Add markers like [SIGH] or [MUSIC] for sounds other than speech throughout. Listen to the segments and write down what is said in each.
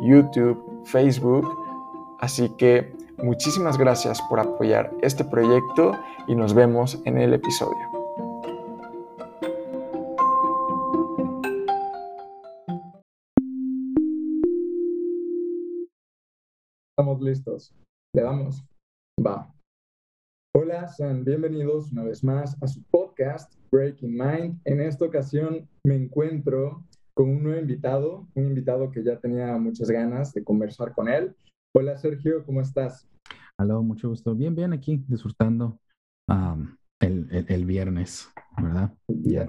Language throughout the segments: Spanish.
YouTube, Facebook. Así que muchísimas gracias por apoyar este proyecto y nos vemos en el episodio. Estamos listos. Le damos. Va. Hola, sean bienvenidos una vez más a su podcast Breaking Mind. En esta ocasión me encuentro con un nuevo invitado, un invitado que ya tenía muchas ganas de conversar con él. Hola Sergio, ¿cómo estás? Hola, mucho gusto. Bien, bien aquí, disfrutando el, viernes, ¿verdad? Ya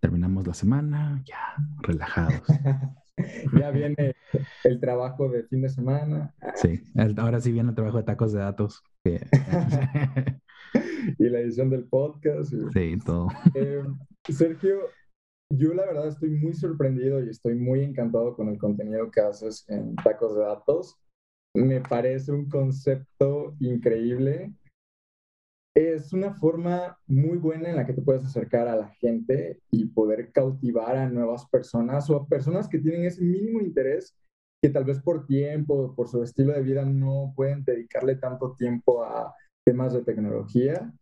terminamos la semana, ya relajados. [LAUGHS] ya viene el trabajo de fin de semana. Sí, ahora sí viene el trabajo de tacos de datos. [LAUGHS] y la edición del podcast. Sí, todo. [LAUGHS] Eh, Sergio, yo la verdad estoy muy sorprendido y estoy muy encantado con el contenido que haces en Tacos de Datos. Me parece un concepto increíble. Es una forma muy buena en la que te puedes acercar a la gente y poder cautivar a nuevas personas o a personas que tienen ese mínimo interés que tal vez por tiempo, por su estilo de vida no pueden dedicarle tanto tiempo a temas de tecnología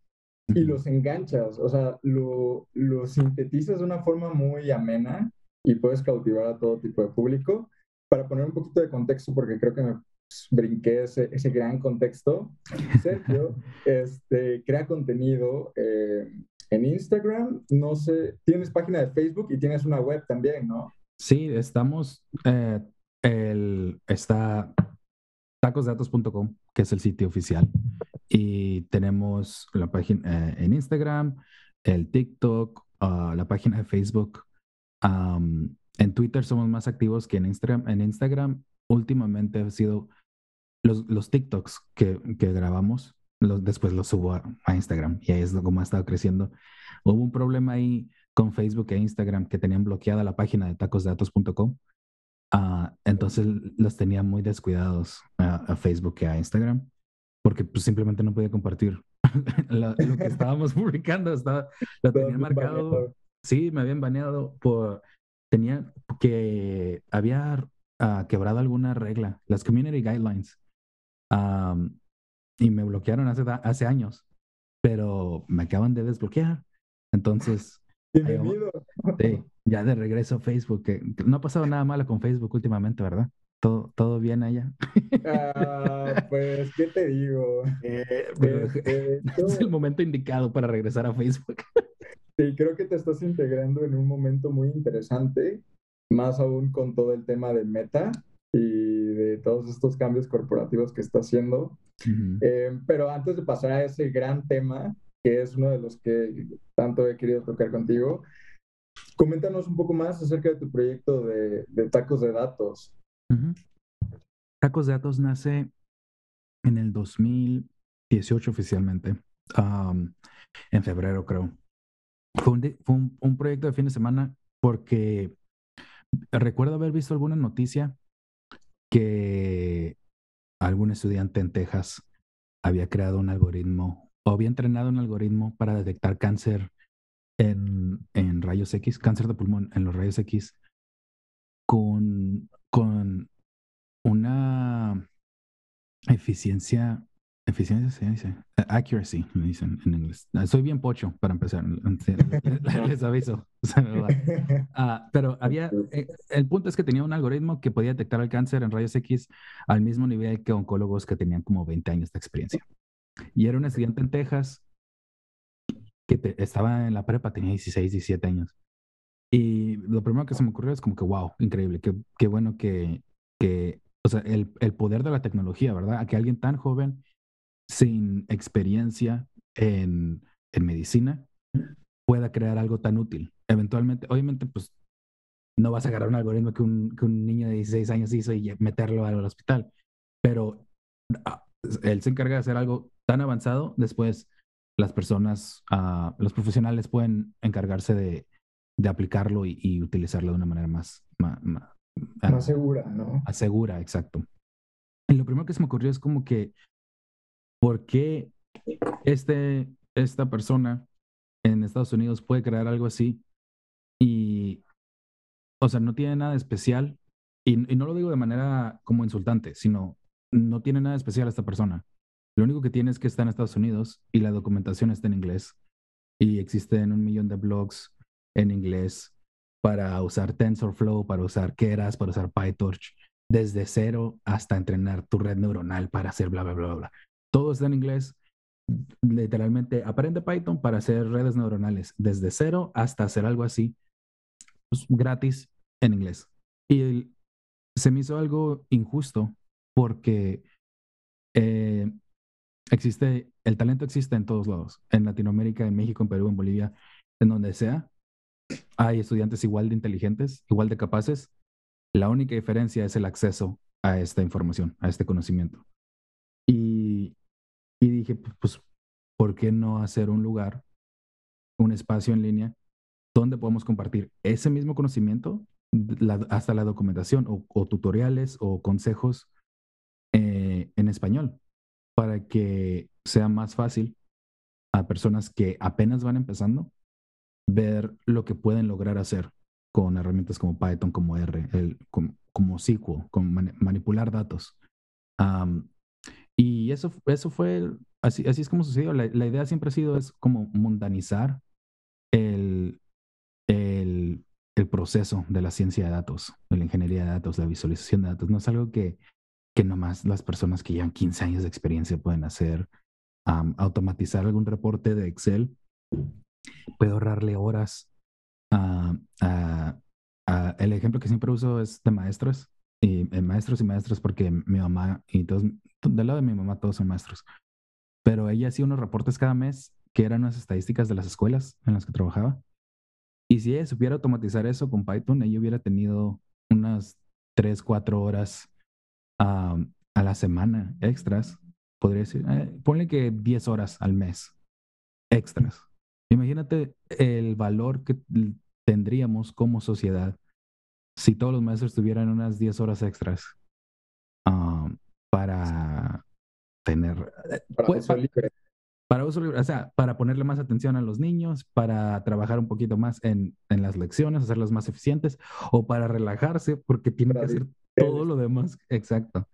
y los enganchas, o sea, lo, lo sintetizas de una forma muy amena y puedes cautivar a todo tipo de público. Para poner un poquito de contexto, porque creo que me brinqué ese, ese gran contexto, Sergio [LAUGHS] este, crea contenido eh, en Instagram, no sé, tienes página de Facebook y tienes una web también, ¿no? Sí, estamos, eh, el, está tacosdatos.com, que es el sitio oficial. Y tenemos la página eh, en Instagram, el TikTok, ah, la página de Facebook. en Twitter somos más activos que en Instagram. En Instagram últimamente ha sido los, los TikToks que, que grabamos, los, después los subo a, Instagram y ahí es como ha estado creciendo. Hubo un problema ahí con Facebook e Instagram que tenían bloqueada la página de tacosdatos.com. Ah, entonces los tenía muy descuidados a, Facebook y a Instagram porque pues, simplemente no podía compartir [LAUGHS] lo, que estábamos [LAUGHS] publicando. Estaba, lo tenía marcado. Sí, me habían baneado por. Tenía que. Había uh, quebrado alguna regla, las community guidelines. Um, y me bloquearon hace, hace años, pero me acaban de desbloquear. Entonces. [LAUGHS] Bienvenido. Sí, ya de regreso a Facebook. Que, no ha pasado nada malo con Facebook últimamente, ¿verdad? ¿Todo, todo bien allá? Ah, pues, ¿qué te digo? Eh, este, [LAUGHS] es el momento indicado para regresar a Facebook. Sí, creo que te estás integrando en un momento muy interesante, más aún con todo el tema de Meta y de todos estos cambios corporativos que está haciendo. Eh, pero antes de pasar a ese gran tema, que es uno de los que tanto he querido tocar contigo, coméntanos un poco más acerca de tu proyecto de, de tacos de datos. Tacos de Datos nace en el 2018 oficialmente, en febrero creo. Fue, un, proyecto de fin de semana porque recuerdo haber visto alguna noticia que algún estudiante en Texas había creado un algoritmo o había entrenado un algoritmo para detectar cáncer en, en rayos X, cáncer de pulmón en los rayos X, con, con una eficiencia, eficiencia se dice, accuracy, me dicen en inglés. Soy bien pocho para empezar, [LAUGHS] les aviso. [LAUGHS] [LAUGHS] Ah, pero había, eh, el punto es que tenía un algoritmo que podía detectar el cáncer en rayos X al mismo nivel que oncólogos que tenían como 20 años de experiencia. Y era un estudiante en Texas que estaba en la prepa, tenía 16, 17 años. Y lo primero que se me ocurrió es como que, wow, increíble, qué, qué bueno que, que o sea, el, el, poder de la tecnología, ¿verdad? A que alguien tan joven, sin experiencia en, en medicina, pueda crear algo tan útil. Eventualmente, obviamente, pues no vas a agarrar un algoritmo que un, que un niño de 16 años hizo y meterlo al hospital. Pero ah, él se encarga de hacer algo tan avanzado, después las personas, uh, los profesionales pueden encargarse de, de aplicarlo y, y, utilizarlo de una manera más, más, más, más segura, ¿no? Más segura, exacto. Y lo primero que se me ocurrió es como que, ¿por qué este, esta persona en Estados Unidos puede crear algo así y, o sea, no tiene nada especial? Y, y no lo digo de manera como insultante, sino no tiene nada especial esta persona. Lo único que tiene es que está en Estados Unidos y la documentación está en inglés. Y existen un millón de blogs en inglés para usar TensorFlow, para usar Keras, para usar PyTorch, desde cero hasta entrenar tu red neuronal para hacer bla, bla, bla, bla. Todo está en inglés. Literalmente, aprende Python para hacer redes neuronales, desde cero hasta hacer algo así, pues, gratis en inglés. Y se me hizo algo injusto porque eh, existe, el talento existe en todos lados, en Latinoamérica, en México, en Perú, en Bolivia, en donde sea. Hay estudiantes igual de inteligentes, igual de capaces. La única diferencia es el acceso a esta información, a este conocimiento. Y, dije, pues, ¿por qué no hacer un lugar, un espacio en línea donde podemos compartir ese mismo conocimiento, hasta la documentación o tutoriales o consejos eh, en español para que sea más fácil a personas que apenas van empezando ver lo que pueden lograr hacer con herramientas como Python, como R, el, como, como SQL, con manipular datos. y eso, eso fue, así, así es como sucedió. La, idea siempre ha sido es como mundanizar el, el, el proceso de la ciencia de datos, de la ingeniería de datos, la visualización de datos. No es algo que que nomás las personas que llevan 15 años de experiencia pueden hacer. automatizar algún reporte de Excel puede ahorrarle horas. el ejemplo que siempre uso es de maestros, y eh, maestros y maestros porque mi mamá y todos, del lado de mi mamá todos son maestros, pero ella hacía unos reportes cada mes que eran las estadísticas de las escuelas en las que trabajaba. Y si ella supiera automatizar eso con Python, ella hubiera tenido unas 3, 4 horas a, la semana extras, podría decir, eh, ponle que 10 horas al mes extras. Imagínate el valor que tendríamos como sociedad si todos los maestros tuvieran unas 10 horas extras para tener... Eh, para, pues, uso libre. para uso libre. o sea, para ponerle más atención a los niños, para trabajar un poquito más en, en las lecciones, hacerlas más eficientes, o para relajarse, porque tiene que hacer todo lo demás, exacto,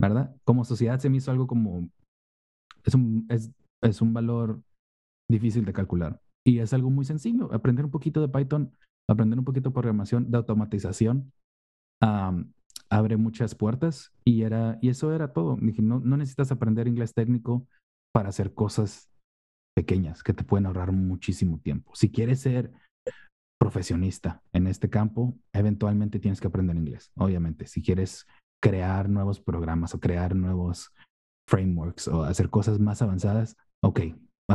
¿verdad? Como sociedad se me hizo algo como, es un, es, es un valor difícil de calcular. Y es algo muy sencillo, aprender un poquito de Python, aprender un poquito de programación, de automatización, abre muchas puertas y, era, y eso era todo. Dije, no, no necesitas aprender inglés técnico para hacer cosas pequeñas que te pueden ahorrar muchísimo tiempo. Si quieres ser profesionista en este campo, eventualmente tienes que aprender inglés, obviamente. Si quieres crear nuevos programas o crear nuevos frameworks o hacer cosas más avanzadas, ok,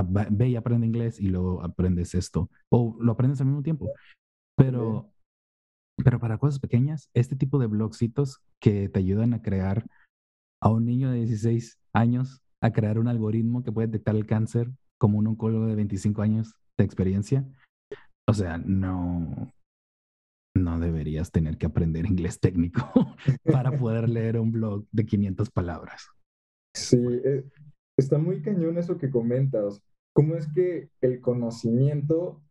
ve y aprende inglés y luego aprendes esto. O lo aprendes al mismo tiempo. Pero, pero para cosas pequeñas, este tipo de blogcitos que te ayudan a crear a un niño de 16 años a crear un algoritmo que puede detectar el cáncer como un oncólogo de 25 años de experiencia, o sea, no, no deberías tener que aprender inglés técnico [LAUGHS] para poder leer un blog de 500 palabras. Sí, eh, está muy cañón eso que comentas. ¿Cómo es que el conocimiento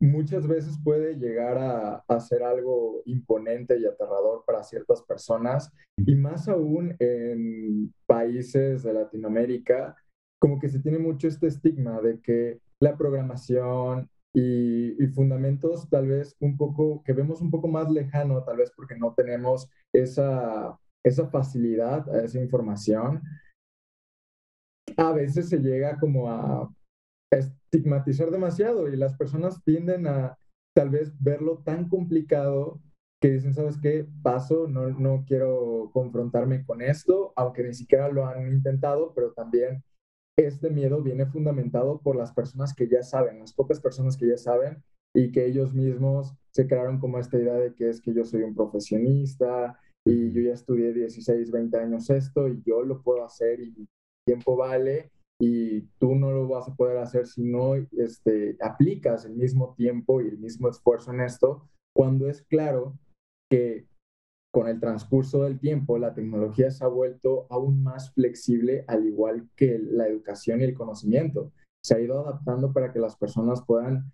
muchas veces puede llegar a, ser algo imponente y aterrador para ciertas personas? Y más aún en países de Latinoamérica, como que se tiene mucho este estigma de que la programación, y, fundamentos tal vez un poco, que vemos un poco más lejano, tal vez porque no tenemos esa, esa facilidad a esa información, a veces se llega como a estigmatizar demasiado y las personas tienden a tal vez verlo tan complicado que dicen, ¿sabes qué? Paso, no, no quiero confrontarme con esto, aunque ni siquiera lo han intentado, pero también este miedo viene fundamentado por las personas que ya saben, las pocas personas que ya saben, y que ellos mismos se crearon como esta idea de que es que yo soy un profesionista y yo ya estudié 16, 20 años esto y yo lo puedo hacer y tiempo vale y tú no lo vas a poder hacer si no este, aplicas el mismo tiempo y el mismo esfuerzo en esto, cuando es claro que con el transcurso del tiempo la tecnología se ha vuelto aún más flexible, al igual que la educación y el conocimiento. Se ha ido adaptando para que las personas puedan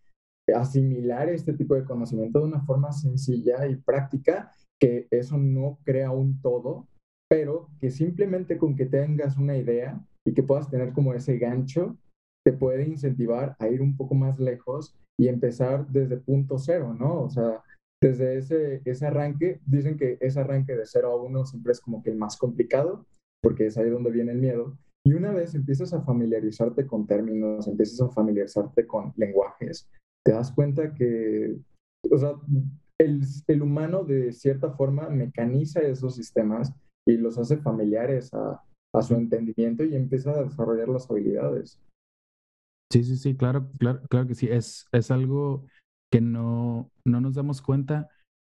asimilar este tipo de conocimiento de una forma sencilla y práctica, que eso no crea un todo, pero que simplemente con que tengas una idea y que puedas tener como ese gancho, te puede incentivar a ir un poco más lejos y empezar desde punto cero, ¿no? O sea, desde ese, ese arranque, dicen que ese arranque de cero a uno siempre es como que el más complicado, porque es ahí donde viene el miedo. Y una vez empiezas a familiarizarte con términos, empiezas a familiarizarte con lenguajes, te das cuenta que, o sea, el, el humano de cierta forma mecaniza esos sistemas y los hace familiares a, a su entendimiento y empieza a desarrollar las habilidades. Sí, sí, sí, claro, claro, claro que sí. Es, es algo que no, no nos damos cuenta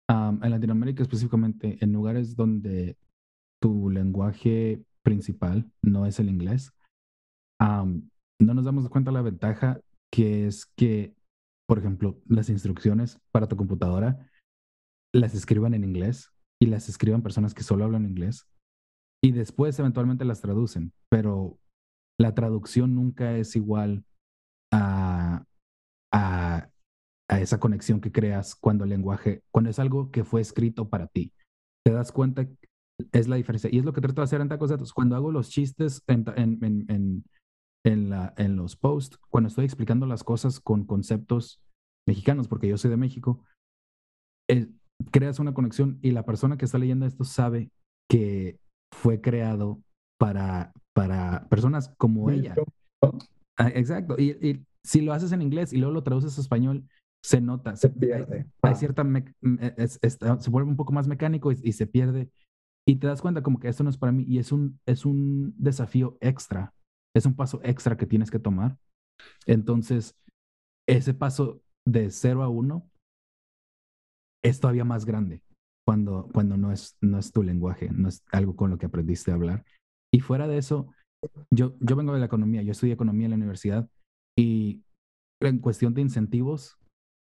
en Latinoamérica específicamente, en lugares donde tu lenguaje principal no es el inglés, no nos damos cuenta la ventaja que es que, por ejemplo, las instrucciones para tu computadora las escriban en inglés y las escriban personas que solo hablan inglés y después eventualmente las traducen, pero la traducción nunca es igual a, a, a, esa conexión que creas cuando el lenguaje, cuando es algo que fue escrito para ti. Te das cuenta, es la diferencia. Y es lo que trato de hacer en Tacos Datos. Cuando hago los chistes en, en, en, en, la, en los posts, cuando estoy explicando las cosas con conceptos mexicanos, porque yo soy de México, eh, creas una conexión y la persona que está leyendo esto sabe que fue creado para, para personas como ella. Ah, exacto. Y, y, si lo haces en inglés y luego lo traduces a español, se nota. Se, pierde. Hay, ah. cierta. se vuelve un poco más mecánico y, se pierde. Y te das cuenta como que esto no es para mí y es un, es un desafío extra. Es un paso extra que tienes que tomar. Entonces, ese paso de cero a uno es todavía más grande cuando, cuando no, es, no es tu lenguaje, no es algo con lo que aprendiste a hablar. Y fuera de eso, yo, yo vengo de la economía, yo estudié economía en la universidad y en cuestión de incentivos,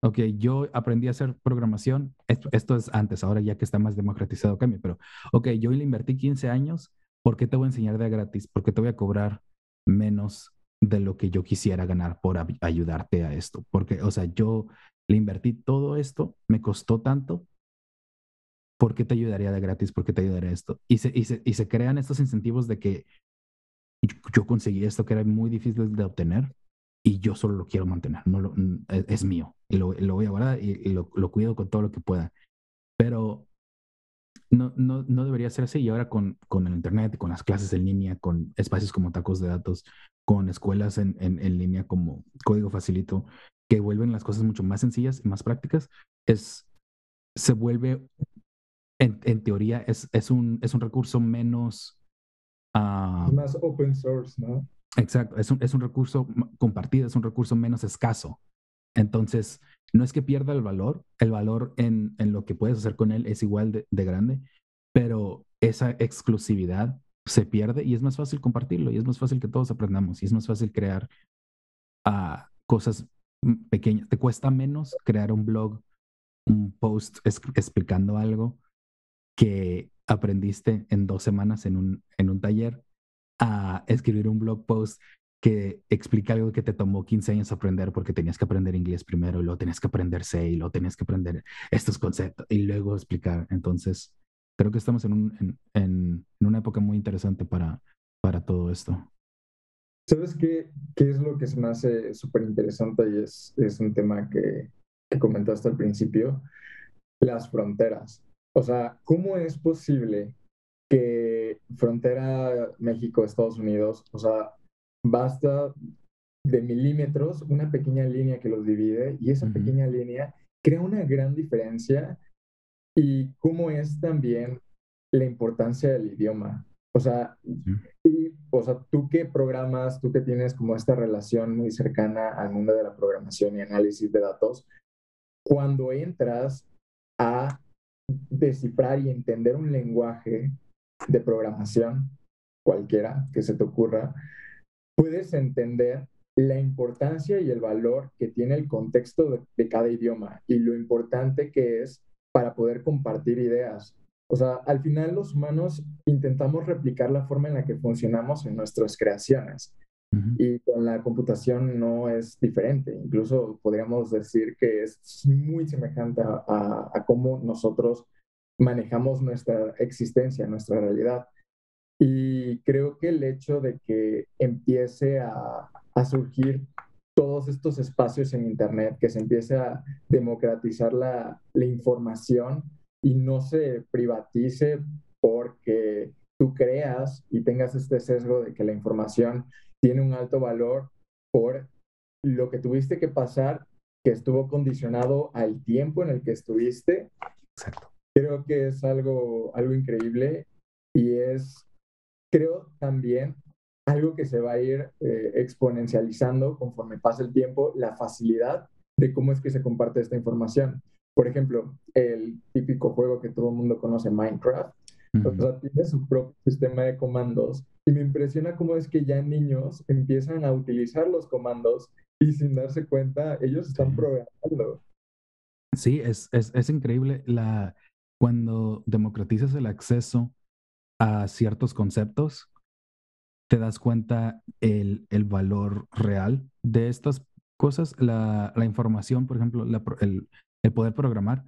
ok, yo aprendí a hacer programación, esto, es antes, ahora ya que está más democratizado cambio, pero ok, yo le invertí 15 años, ¿por qué te voy a enseñar de gratis? ¿Por qué te voy a cobrar menos de lo que yo quisiera ganar por ayudarte a esto? Porque, o sea, yo le invertí todo esto, me costó tanto, ¿por qué te ayudaría de gratis? ¿Por qué te ayudaría esto? Y se, y se, y se crean estos incentivos de que yo conseguí esto que era muy difícil de obtener y yo solo lo quiero mantener, no lo, es, mío y lo, lo, voy a guardar y, lo, lo, cuido con todo lo que pueda. Pero no, no, no debería ser así y ahora con, con el Internet, con las clases en línea, con espacios como tacos de datos, con escuelas en, en, en línea como Código Facilito, que vuelven las cosas mucho más sencillas y más prácticas, es, se vuelve, en, en teoría, es, es, un, es un recurso menos... Uh, más open source, ¿no? Exacto, es un, es un recurso compartido, es un recurso menos escaso. Entonces, no es que pierda el valor, el valor en, en lo que puedes hacer con él es igual de, de, grande, pero esa exclusividad se pierde y es más fácil compartirlo y es más fácil que todos aprendamos y es más fácil crear uh, cosas pequeñas. Te cuesta menos crear un blog, un post explicando algo que aprendiste en dos semanas en un, en un taller a escribir un blog post que explica algo que te tomó 15 años aprender porque tenías que aprender inglés primero y luego tenías que aprender C y luego tenías que aprender estos conceptos y luego explicar. Entonces, creo que estamos en, un, en, en, una época muy interesante para, para todo esto. ¿Sabes qué, qué es lo que se me hace súper interesante y es, es un tema que, que comentaste al principio? Las fronteras. O sea, ¿cómo es posible que frontera México-Estados Unidos, o sea, basta de milímetros, una pequeña línea que los divide y esa pequeña línea crea una gran diferencia y cómo es también la importancia del idioma. O sea, y, o sea, tú qué programas, tú que tienes como esta relación muy cercana al mundo de la programación y análisis de datos, cuando entras a descifrar y entender un lenguaje de programación, cualquiera que se te ocurra, puedes entender la importancia y el valor que tiene el contexto de, cada idioma y lo importante que es para poder compartir ideas. O sea, al final los humanos intentamos replicar la forma en la que funcionamos en nuestras creaciones. Y con la computación no es diferente. Incluso podríamos decir que es muy semejante a, a cómo nosotros manejamos nuestra existencia, nuestra realidad. Y creo que el hecho de que empiece a, a surgir todos estos espacios en Internet, que se empiece a democratizar la, la información y no se privatice porque tú creas y tengas este sesgo de que la información tiene un alto valor por lo que tuviste que pasar, que estuvo condicionado al tiempo en el que estuviste. Exacto. Creo que es algo, algo increíble y es, creo también, algo que se va a ir eh, exponencializando conforme pasa el tiempo, la facilidad de cómo es que se comparte esta información. Por ejemplo, el típico juego que todo el mundo conoce, Minecraft, tiene su propio sistema de comandos y me impresiona cómo es que ya niños empiezan a utilizar los comandos y sin darse cuenta, ellos están programando. Sí, es, es, es increíble la, cuando democratizas el acceso a ciertos conceptos, te das cuenta el, el valor real de estas cosas. La, la información, por ejemplo, el, el poder programar,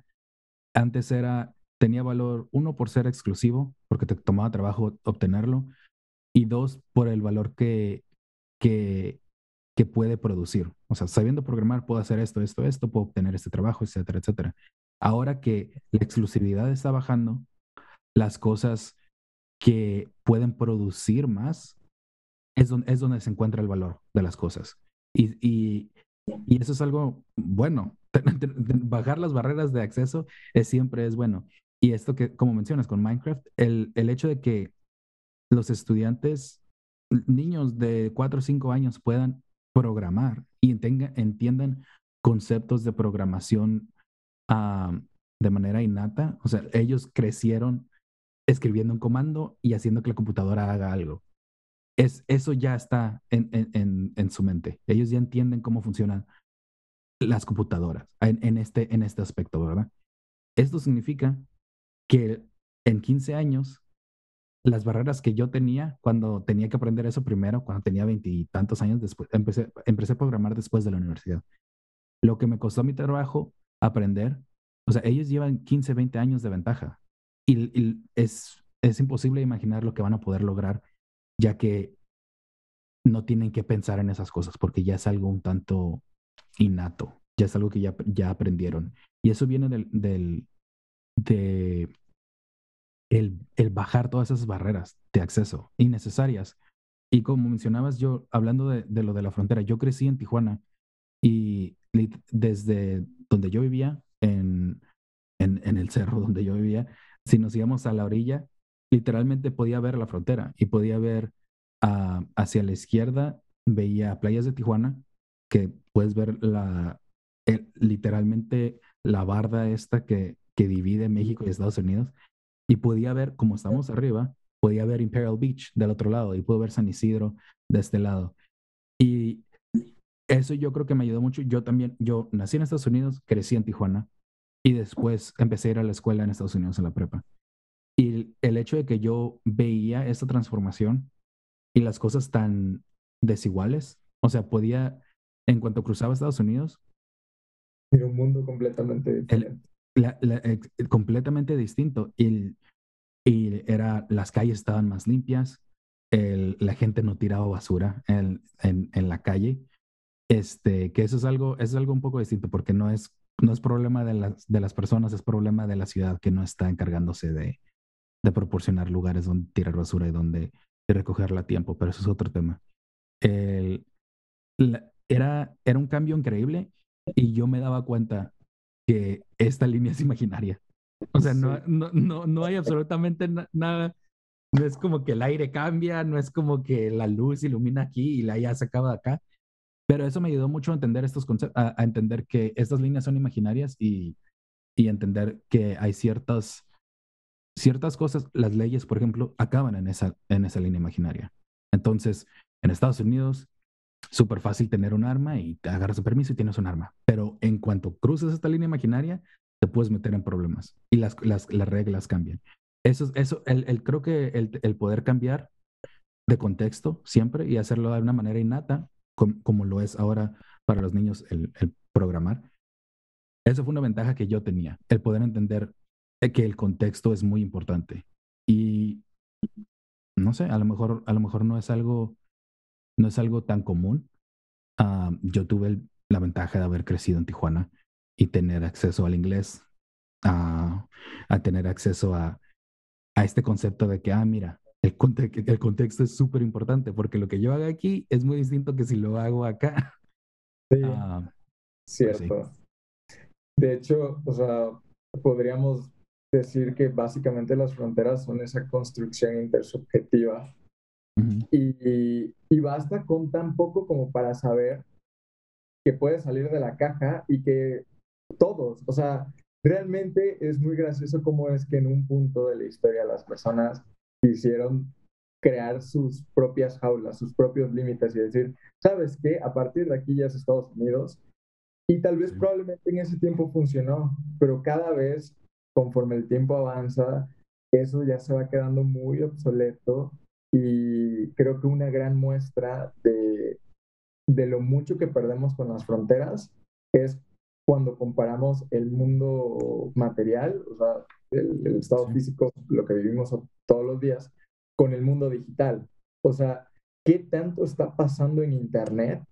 antes era, tenía valor, uno, por ser exclusivo, porque te tomaba trabajo obtenerlo, y dos, por el valor que, que, que puede producir. O sea, sabiendo programar, puedo hacer esto, esto, esto, puedo obtener este trabajo, etcétera, etcétera. Ahora que la exclusividad está bajando, las cosas que pueden producir más es donde, es donde se encuentra el valor de las cosas. Y, y, y eso es algo bueno. [LAUGHS] Bajar las barreras de acceso es, siempre es bueno. Y esto que, como mencionas con Minecraft, el, el hecho de que los estudiantes, niños de 4 o 5 años puedan programar y entiendan conceptos de programación de manera innata. O sea, ellos crecieron escribiendo un comando y haciendo que la computadora haga algo. Es, eso ya está en, en, en su mente. Ellos ya entienden cómo funcionan las computadoras en, este, en este aspecto, ¿verdad? Esto significa que en 15 años, las barreras que yo tenía cuando tenía que aprender eso primero, cuando tenía veintitantos años después, empecé, empecé a programar después de la universidad. Lo que me costó mi trabajo aprender, o sea, ellos llevan 15, 20 años de ventaja y, es, es imposible imaginar lo que van a poder lograr, ya que no tienen que pensar en esas cosas porque ya es algo un tanto innato, ya es algo que ya, ya aprendieron. Y eso viene del, del de el, el, bajar todas esas barreras de acceso innecesarias. Y como mencionabas, yo, hablando de, de, lo de la frontera, yo crecí en Tijuana y desde donde yo vivía, en, en, el cerro donde yo vivía, si nos íbamos a la orilla, literalmente podía ver la frontera y podía ver uh, hacia la izquierda, veía playas de Tijuana, que puedes ver la, literalmente la barda esta que, que divide México y Estados Unidos, y podía ver, como estamos arriba, podía ver Imperial Beach del otro lado y puedo ver San Isidro de este lado. Y eso yo creo que me ayudó mucho. Yo también, yo nací en Estados Unidos, crecí en Tijuana y después empecé a ir a la escuela en Estados Unidos en la prepa. Y el hecho de que yo veía esta transformación y las cosas tan desiguales, o sea, podía, en cuanto cruzaba Estados Unidos, era un mundo completamente diferente. completamente distinto. Y, y era, las calles estaban más limpias, el, la gente no tiraba basura en, en, en la calle este, que eso es algo, es algo un poco distinto porque no es, no es problema de las, de las personas, es problema de la ciudad que no está encargándose de, de proporcionar lugares donde tirar basura y donde recogerla a tiempo, pero eso es otro tema. El, era, era un cambio increíble y yo me daba cuenta que esta línea es imaginaria. O sea, no, no, no, no hay absolutamente nada. No es como que el aire cambia, no es como que la luz ilumina aquí y la ya se acaba de acá Pero eso me ayudó mucho a entender estos conceptos, a, entender que estas líneas son imaginarias y, y entender que hay ciertas, ciertas cosas, las leyes, por ejemplo, acaban en esa, en esa línea imaginaria. Entonces, en Estados Unidos, súper fácil tener un arma y te agarras el permiso y tienes un arma. Pero en cuanto cruces esta línea imaginaria, te puedes meter en problemas y las, las, las reglas cambian. Eso, eso el, el creo que el, el, poder cambiar de contexto siempre y hacerlo de una manera innata, como, lo es ahora para los niños el, el programar, eso fue una ventaja que yo tenía, el poder entender que el contexto es muy importante. Y no sé, a lo mejor, a lo mejor no es algo, no es algo tan común. Uh, yo tuve la ventaja de haber crecido en Tijuana y tener acceso al inglés, a, a tener acceso a, a, este concepto de que, ah, mira, el, el contexto es súper importante porque lo que yo haga aquí es muy distinto que si lo hago acá. [LAUGHS] Sí, uh, cierto. De hecho, o sea, podríamos decir que básicamente las fronteras son esa construcción intersubjetiva. Y, y, basta con tan poco como para saber que puedes salir de la caja y que todos, o sea, realmente es muy gracioso cómo es que en un punto de la historia las personas quisieron crear sus propias jaulas, sus propios límites y decir, ¿sabes qué? A partir de aquí ya es Estados Unidos. Y tal vez probablemente en ese tiempo funcionó, pero cada vez conforme el tiempo avanza, eso ya se va quedando muy obsoleto y creo que una gran muestra de, de lo mucho que perdemos con las fronteras es cuando comparamos el mundo material, o sea, el, estado físico, lo que vivimos todos los días, con el mundo digital. O sea, ¿qué tanto está pasando en Internet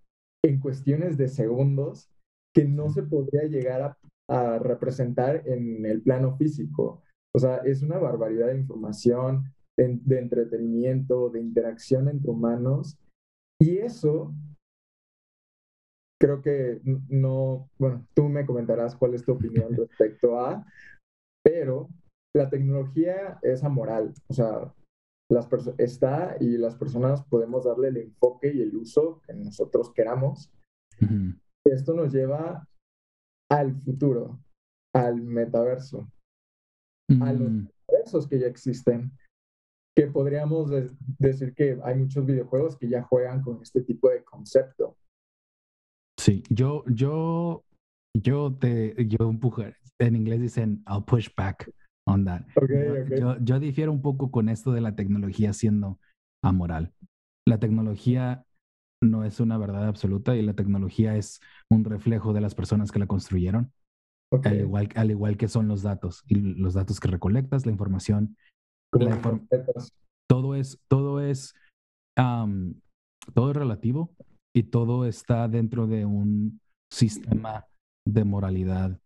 en cuestiones de segundos que no se podría llegar a a representar en el plano físico. O sea, es una barbaridad de información, de, entretenimiento, de interacción entre humanos. Y eso, creo que no, bueno, tú me comentarás cuál es tu opinión [LAUGHS] respecto a, pero la tecnología es amoral. O sea, las está y las personas podemos darle el enfoque y el uso que nosotros queramos. Esto nos lleva al futuro, al metaverso, a los mm. metaversos que ya existen, que podríamos decir que hay muchos videojuegos que ya juegan con este tipo de concepto. Sí, yo, yo, yo te, yo empujar. En inglés dicen, I'll push back on that. Yo, yo difiero un poco con esto de la tecnología siendo amoral. La tecnología no es una verdad absoluta y la tecnología es un reflejo de las personas que la construyeron, al, igual, al igual que son los datos y los datos que recolectas, la información. Todo es, todo es, todo es relativo y todo está dentro de un sistema de moralidad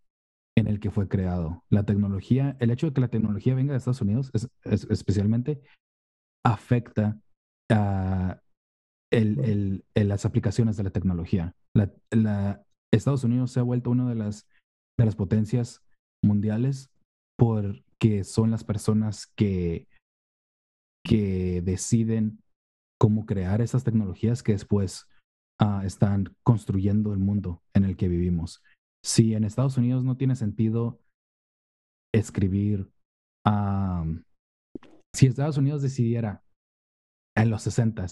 en el que fue creado. La tecnología, el hecho de que la tecnología venga de Estados Unidos, es, especialmente, afecta a el, el, las aplicaciones de la tecnología. La, Estados Unidos se ha vuelto una de las, de las potencias mundiales porque son las personas que, que deciden cómo crear esas tecnologías que después ah, están construyendo el mundo en el que vivimos. Si en Estados Unidos no tiene sentido escribir, si Estados Unidos decidiera en los 60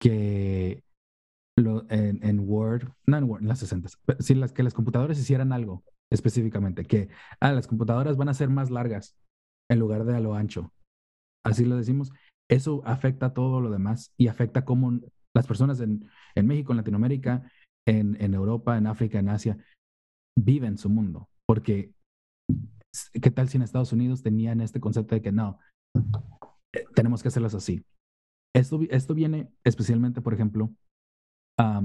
que en, Word, no en Word, en las 60, si las, que las computadoras hicieran algo específicamente, que ah, las computadoras van a ser más largas en lugar de a lo ancho. Así lo decimos. Eso afecta a todo lo demás y afecta cómo las personas en, en México, en Latinoamérica, en, en Europa, en África, en Asia, viven su mundo. Porque, ¿qué tal si en Estados Unidos tenían este concepto de que no, eh, tenemos que hacerlas así? Esto, esto viene especialmente, por ejemplo,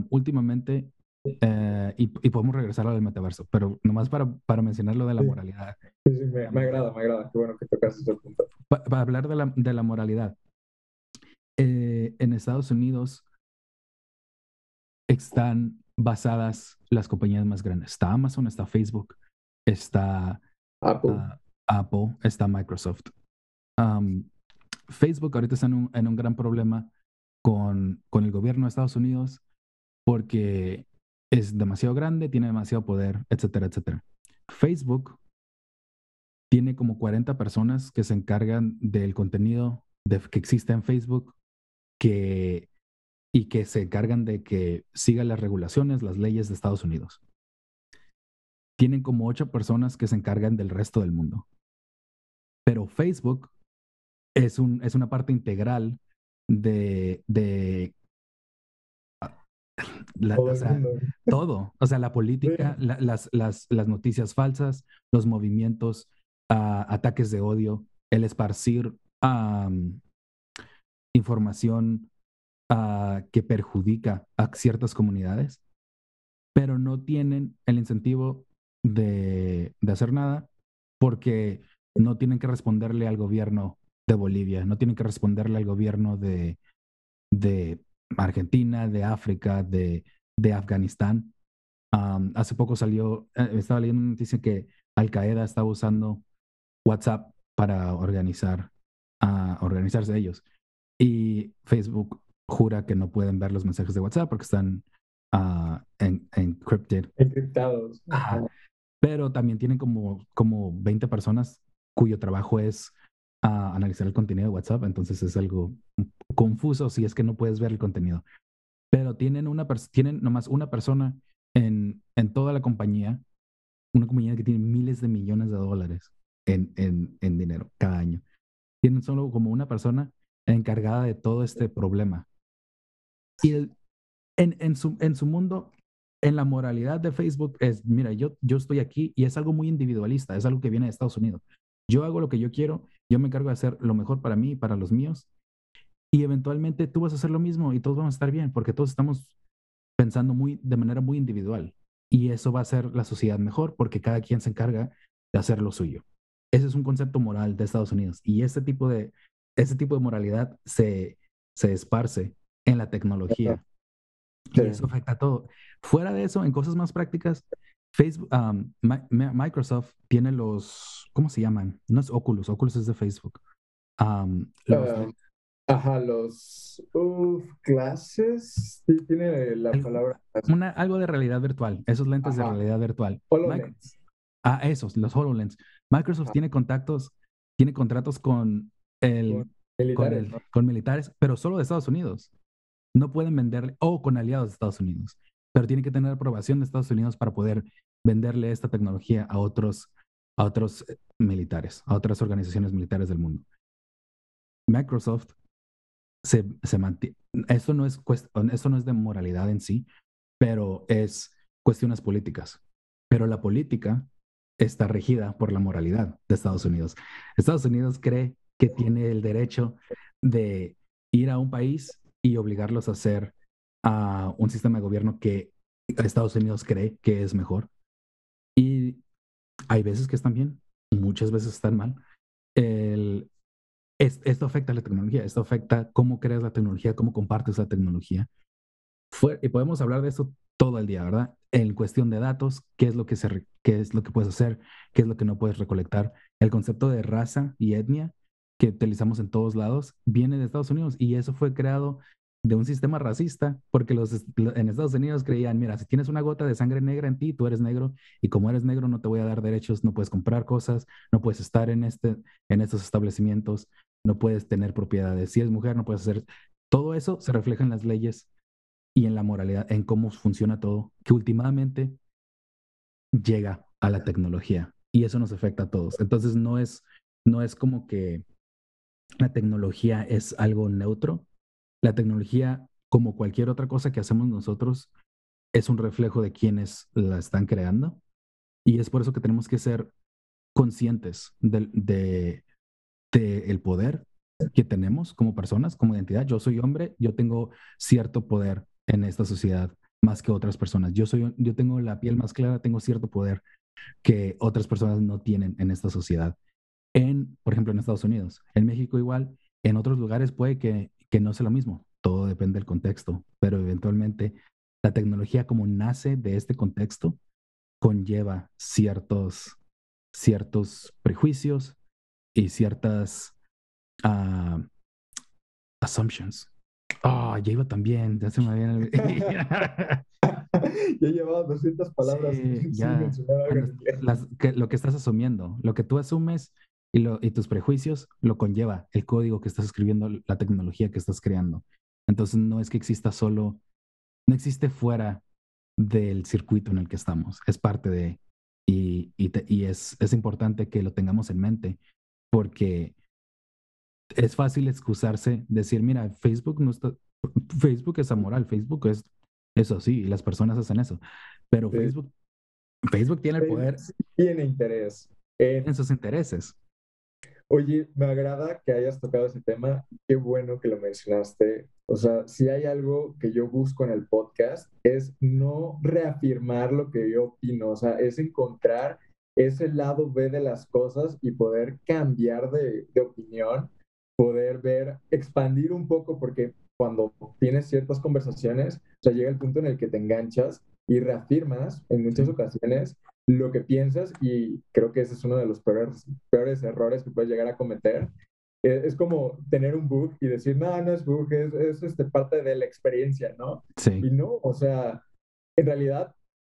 últimamente, eh, y, podemos regresar al metaverso, pero nomás para, para mencionar lo de la moralidad. Sí, sí, me, agrada, me agrada. Qué bueno que tocas ese punto. para hablar de la, de la moralidad. Eh, en Estados Unidos están basadas las compañías más grandes. Está Amazon, está Facebook, está Apple, ah, Apple está Microsoft. Facebook ahorita está en un, en un gran problema con, con, el gobierno de Estados Unidos porque es demasiado grande, tiene demasiado poder, etcétera, etcétera. Facebook tiene como 40 personas que se encargan del contenido que existe en Facebook que, y que se encargan de que siga las regulaciones, las leyes de Estados Unidos. Tienen como ocho personas que se encargan del resto del mundo. Pero Facebook es, un, es una parte integral de, de todo, o sea, la política, las, las, las, noticias falsas, los movimientos, uh, ataques de odio, el esparcir um, información uh, que perjudica a ciertas comunidades, pero no tienen el incentivo de, de hacer nada porque no tienen que responderle al gobierno de Bolivia, no tienen que responderle al gobierno de, de Argentina, de África, de, de Afganistán. hace poco salió, eh, estaba leyendo una noticia que Al Qaeda estaba usando WhatsApp para organizar, a organizarse ellos. Y Facebook jura que no pueden ver los mensajes de WhatsApp porque están uh, en, encrypted. Encriptados. Pero también tienen como, como 20 personas cuyo trabajo es a analizar el contenido de WhatsApp, entonces es algo confuso si es que no puedes ver el contenido. Pero tienen, una tienen nomás una persona en, en toda la compañía, una compañía que tiene miles de millones de dólares en, en, en dinero cada año. Tienen solo como una persona encargada de todo este problema. Y el, en, en, su, en su mundo, en la moralidad de Facebook es, mira, yo, yo estoy aquí y es algo muy individualista, es algo que viene de Estados Unidos. Yo hago lo que yo quiero, yo me encargo de hacer lo mejor para mí y para los míos. Y eventualmente tú vas a hacer lo mismo y todos vamos a estar bien, porque todos estamos pensando muy, de manera muy individual. Y eso va a hacer la sociedad mejor, porque cada quien se encarga de hacer lo suyo. Ese es un concepto moral de Estados Unidos. Y este tipo de, ese tipo de moralidad se, se esparce en la tecnología. Y eso afecta a todo. Fuera de eso, en cosas más prácticas, Facebook, Microsoft tiene los, ¿cómo se llaman? No es Oculus, Oculus es de Facebook. los, ah, ajá, los clases, tiene la palabra. Una, algo de realidad virtual, esos lentes de realidad virtual. HoloLens. ah, esos, los HoloLens. Microsoft tiene contactos, tiene contratos con el, militares, con militares, pero solo de Estados Unidos. No pueden venderle, o con aliados de Estados Unidos pero tiene que tener aprobación de Estados Unidos para poder venderle esta tecnología a otros, a otros eh, militares, a otras organizaciones militares del mundo. Microsoft se, se mantiene, esto no, es esto no es de moralidad en sí, pero es cuestiones políticas. Pero la política está regida por la moralidad de Estados Unidos. Estados Unidos cree que tiene el derecho de ir a un país y obligarlos a hacer a un sistema de gobierno que Estados Unidos cree que es mejor. Y hay veces que están bien, muchas veces están mal. El, esto afecta a la tecnología, esto afecta cómo creas la tecnología, cómo compartes la tecnología. y podemos hablar de esto todo el día, ¿verdad? En cuestión de datos, qué es lo que se, qué es lo que puedes hacer, qué es lo que no puedes recolectar. El concepto de raza y etnia que utilizamos en todos lados viene de Estados Unidos y eso fue creado de un sistema racista, porque los, en Estados Unidos creían, mira, si tienes una gota de sangre negra en ti, tú eres negro, y como eres negro no te voy a dar derechos, no puedes comprar cosas, no puedes estar en, este, en estos establecimientos, no puedes tener propiedades, si eres mujer no puedes hacer... Todo eso se refleja en las leyes y en la moralidad, en cómo funciona todo, que últimamente llega a la tecnología y eso nos afecta a todos. Entonces no es, no es como que la tecnología es algo neutro, la tecnología, como cualquier otra cosa que hacemos nosotros, es un reflejo de quienes la están creando. Y es por eso que tenemos que ser conscientes del de, el poder que tenemos como personas, como identidad. Yo soy hombre, yo tengo cierto poder en esta sociedad más que otras personas. Yo, soy, yo tengo la piel más clara, tengo cierto poder que otras personas no tienen en esta sociedad. En, por ejemplo, en Estados Unidos, en México igual, en otros lugares puede que que no es lo mismo, todo depende del contexto, pero eventualmente la tecnología como nace de este contexto conlleva ciertos, ciertos prejuicios y ciertas uh, assumptions. Ah, ya iba también, ya se me habían... [LAUGHS] ya llevaba 200 palabras Sí, [LAUGHS] ya. Las- que- lo que estás asumiendo, lo que tú asumes y, lo, y tus prejuicios lo conlleva el código que estás escribiendo, la tecnología que estás creando. Entonces no es que exista solo, no existe fuera del circuito en el que estamos, es parte de, y, y, te- y es, es importante que lo tengamos en mente, porque es fácil excusarse, decir, mira, Facebook no está, Facebook es amoral, Facebook es eso sí, y las personas hacen eso, pero Sí. Facebook, Facebook tiene el poder tiene interés. en- en sus intereses. Oye, me agrada que hayas tocado ese tema. Qué bueno que lo mencionaste. O sea, si hay algo que yo busco en el podcast es no reafirmar lo que yo opino, o sea, es encontrar ese lado B de las cosas y poder cambiar de, de opinión, poder ver, expandir un poco, porque cuando tienes ciertas conversaciones, o sea, llega el punto en el que te enganchas y reafirmas en muchas ocasiones lo que piensas y creo que ese es uno de los peores, peores errores que puedes llegar a cometer. Eh, Es como tener un bug y decir, no, no es bug, es, es este, parte de la experiencia, ¿no? Y Sí, no, o sea, en realidad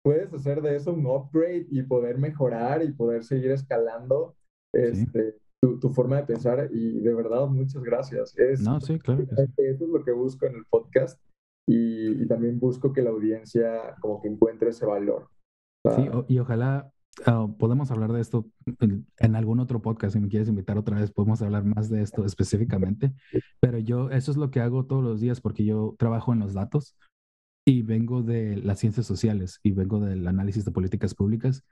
puedes hacer de eso un upgrade y poder mejorar y poder seguir escalando este, tu, tu forma de pensar y de verdad, muchas gracias. Es, no, sí, claro que sí. Eso es lo que busco en el podcast y, y también busco que la audiencia como que encuentre ese valor. Sí, o- y ojalá ah, podemos hablar de esto en, en algún otro podcast. Si me quieres invitar otra vez, podemos hablar más de esto específicamente. Pero yo, eso es lo que hago todos los días porque yo trabajo en los datos y vengo de las ciencias sociales y vengo del análisis de políticas públicas.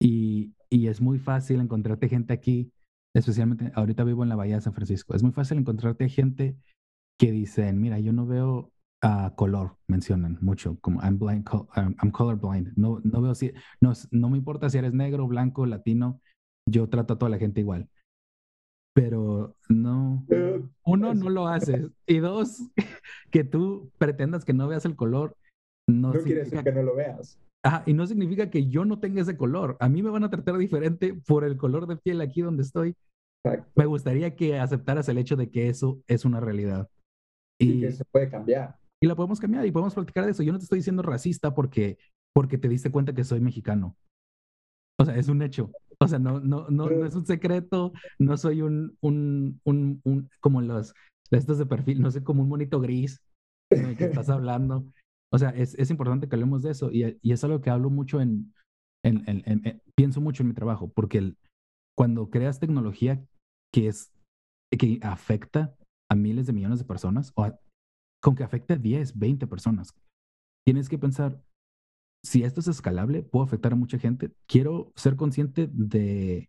Y, y es muy fácil encontrarte gente aquí, especialmente ahorita vivo en la Bahía de San Francisco. Es muy fácil encontrarte gente que dicen, mira, yo no veo a color, mencionan mucho, como I'm blind, col- I'm, colorblind. No, no veo si, no, no me importa si eres negro, blanco, latino, yo trato a toda la gente igual. Pero no, eh, uno, no lo haces. Y dos, [LAUGHS] que tú pretendas que no veas el color, no, no quiere decir que no lo veas. Ajá, y no significa que yo no tenga ese color. A mí me van a tratar diferente por el color de piel aquí donde estoy. Exacto. Me gustaría que aceptaras el hecho de que eso es una realidad. Y Y, que se puede cambiar. Y la podemos cambiar y podemos platicar de eso. Yo no te estoy diciendo racista porque, porque te diste cuenta que soy mexicano. O sea, es un hecho. O sea, no, no, no, no es un secreto. No soy un, un, un, un como los, estos de perfil, no sé, como un monito gris con el que estás [LAUGHS] hablando. O sea, es, es importante que hablemos de eso y, y es algo que hablo mucho en, en, en- en- en- pienso mucho en mi trabajo, porque el- cuando creas tecnología que es, que afecta a miles de millones de personas, o a- con que afecte a 10, 20 personas, tienes que pensar, si esto es escalable, puedo afectar a mucha gente, quiero ser consciente de,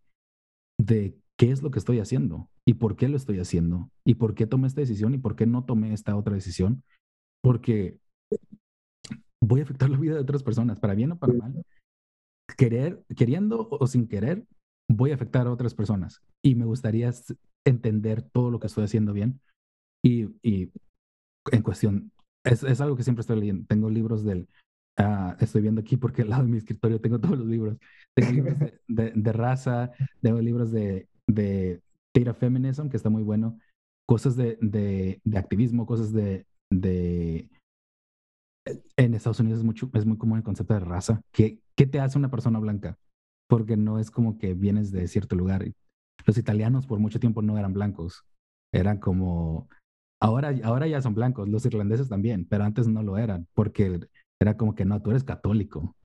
de qué es lo que estoy haciendo y por qué lo estoy haciendo y por qué tomé esta decisión y por qué no tomé esta otra decisión, porque voy a afectar la vida de otras personas, para bien o para mal. Querer, queriendo o sin querer, voy a afectar a otras personas y me gustaría entender todo lo que estoy haciendo bien y, y en cuestión, es, es algo que siempre estoy leyendo. Tengo libros del, ah, estoy viendo aquí porque al lado de mi escritorio tengo [LAUGHS] todos los libros. Tengo libros de, de- raza, tengo libros de, de data feminism, que está muy bueno, cosas de, de, de activismo, cosas de, de... En Estados Unidos es, mucho, es muy común el concepto de raza. ¿Qué, ¿Qué te hace una persona blanca? Porque no es como que vienes de cierto lugar. Los italianos por mucho tiempo no eran blancos. Eran como Ahora, ahora ya son blancos, los irlandeses también, pero antes no lo eran, porque era como que no, tú eres católico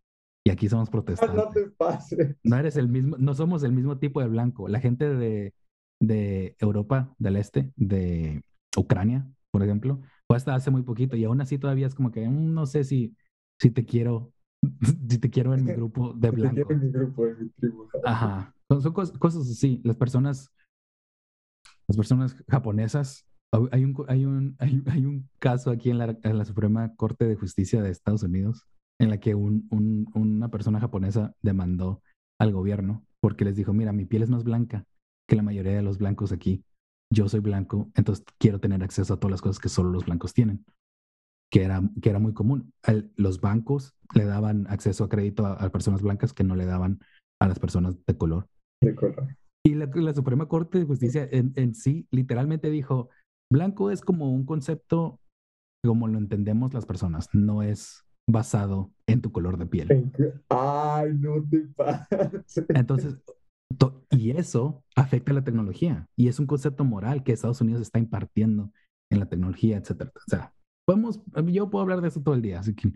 y aquí somos [LAUGHS] No protestantes. te pases. No eres el mismo, no somos el mismo tipo de blanco. La gente de, de Europa del Este, de Ucrania, por ejemplo, fue hasta hace muy poquito y aún así todavía es como que "Mm, no sé si, si te quiero, [LAUGHS] si te quiero en mi grupo de Te quiero blancos. en mi grupo, en mi tribu. Ajá. Son, son cos- cosas así. Las personas, las personas japonesas, hay un, hay un, [LAUGHS] hay, hay un caso aquí en la, en la Suprema Corte de Justicia de Estados Unidos en la que un, un- una persona japonesa demandó al gobierno porque les dijo, mira, mi piel es más blanca que la mayoría de los blancos aquí. Yo soy blanco, entonces quiero tener acceso a todas las cosas que solo los blancos tienen. Que era, que era muy común. El- los bancos le daban acceso a crédito a- a personas blancas que no le daban a las personas de color. De color. Y la, la Suprema Corte de Justicia en, en sí literalmente dijo, blanco es como un concepto como lo entendemos las personas, no es basado en tu color de piel. Ay, no te pases. Entonces, y eso afecta a la tecnología y es un concepto moral que Estados Unidos está impartiendo en la tecnología, etcétera. O sea, podemos, yo puedo hablar de eso todo el día, así que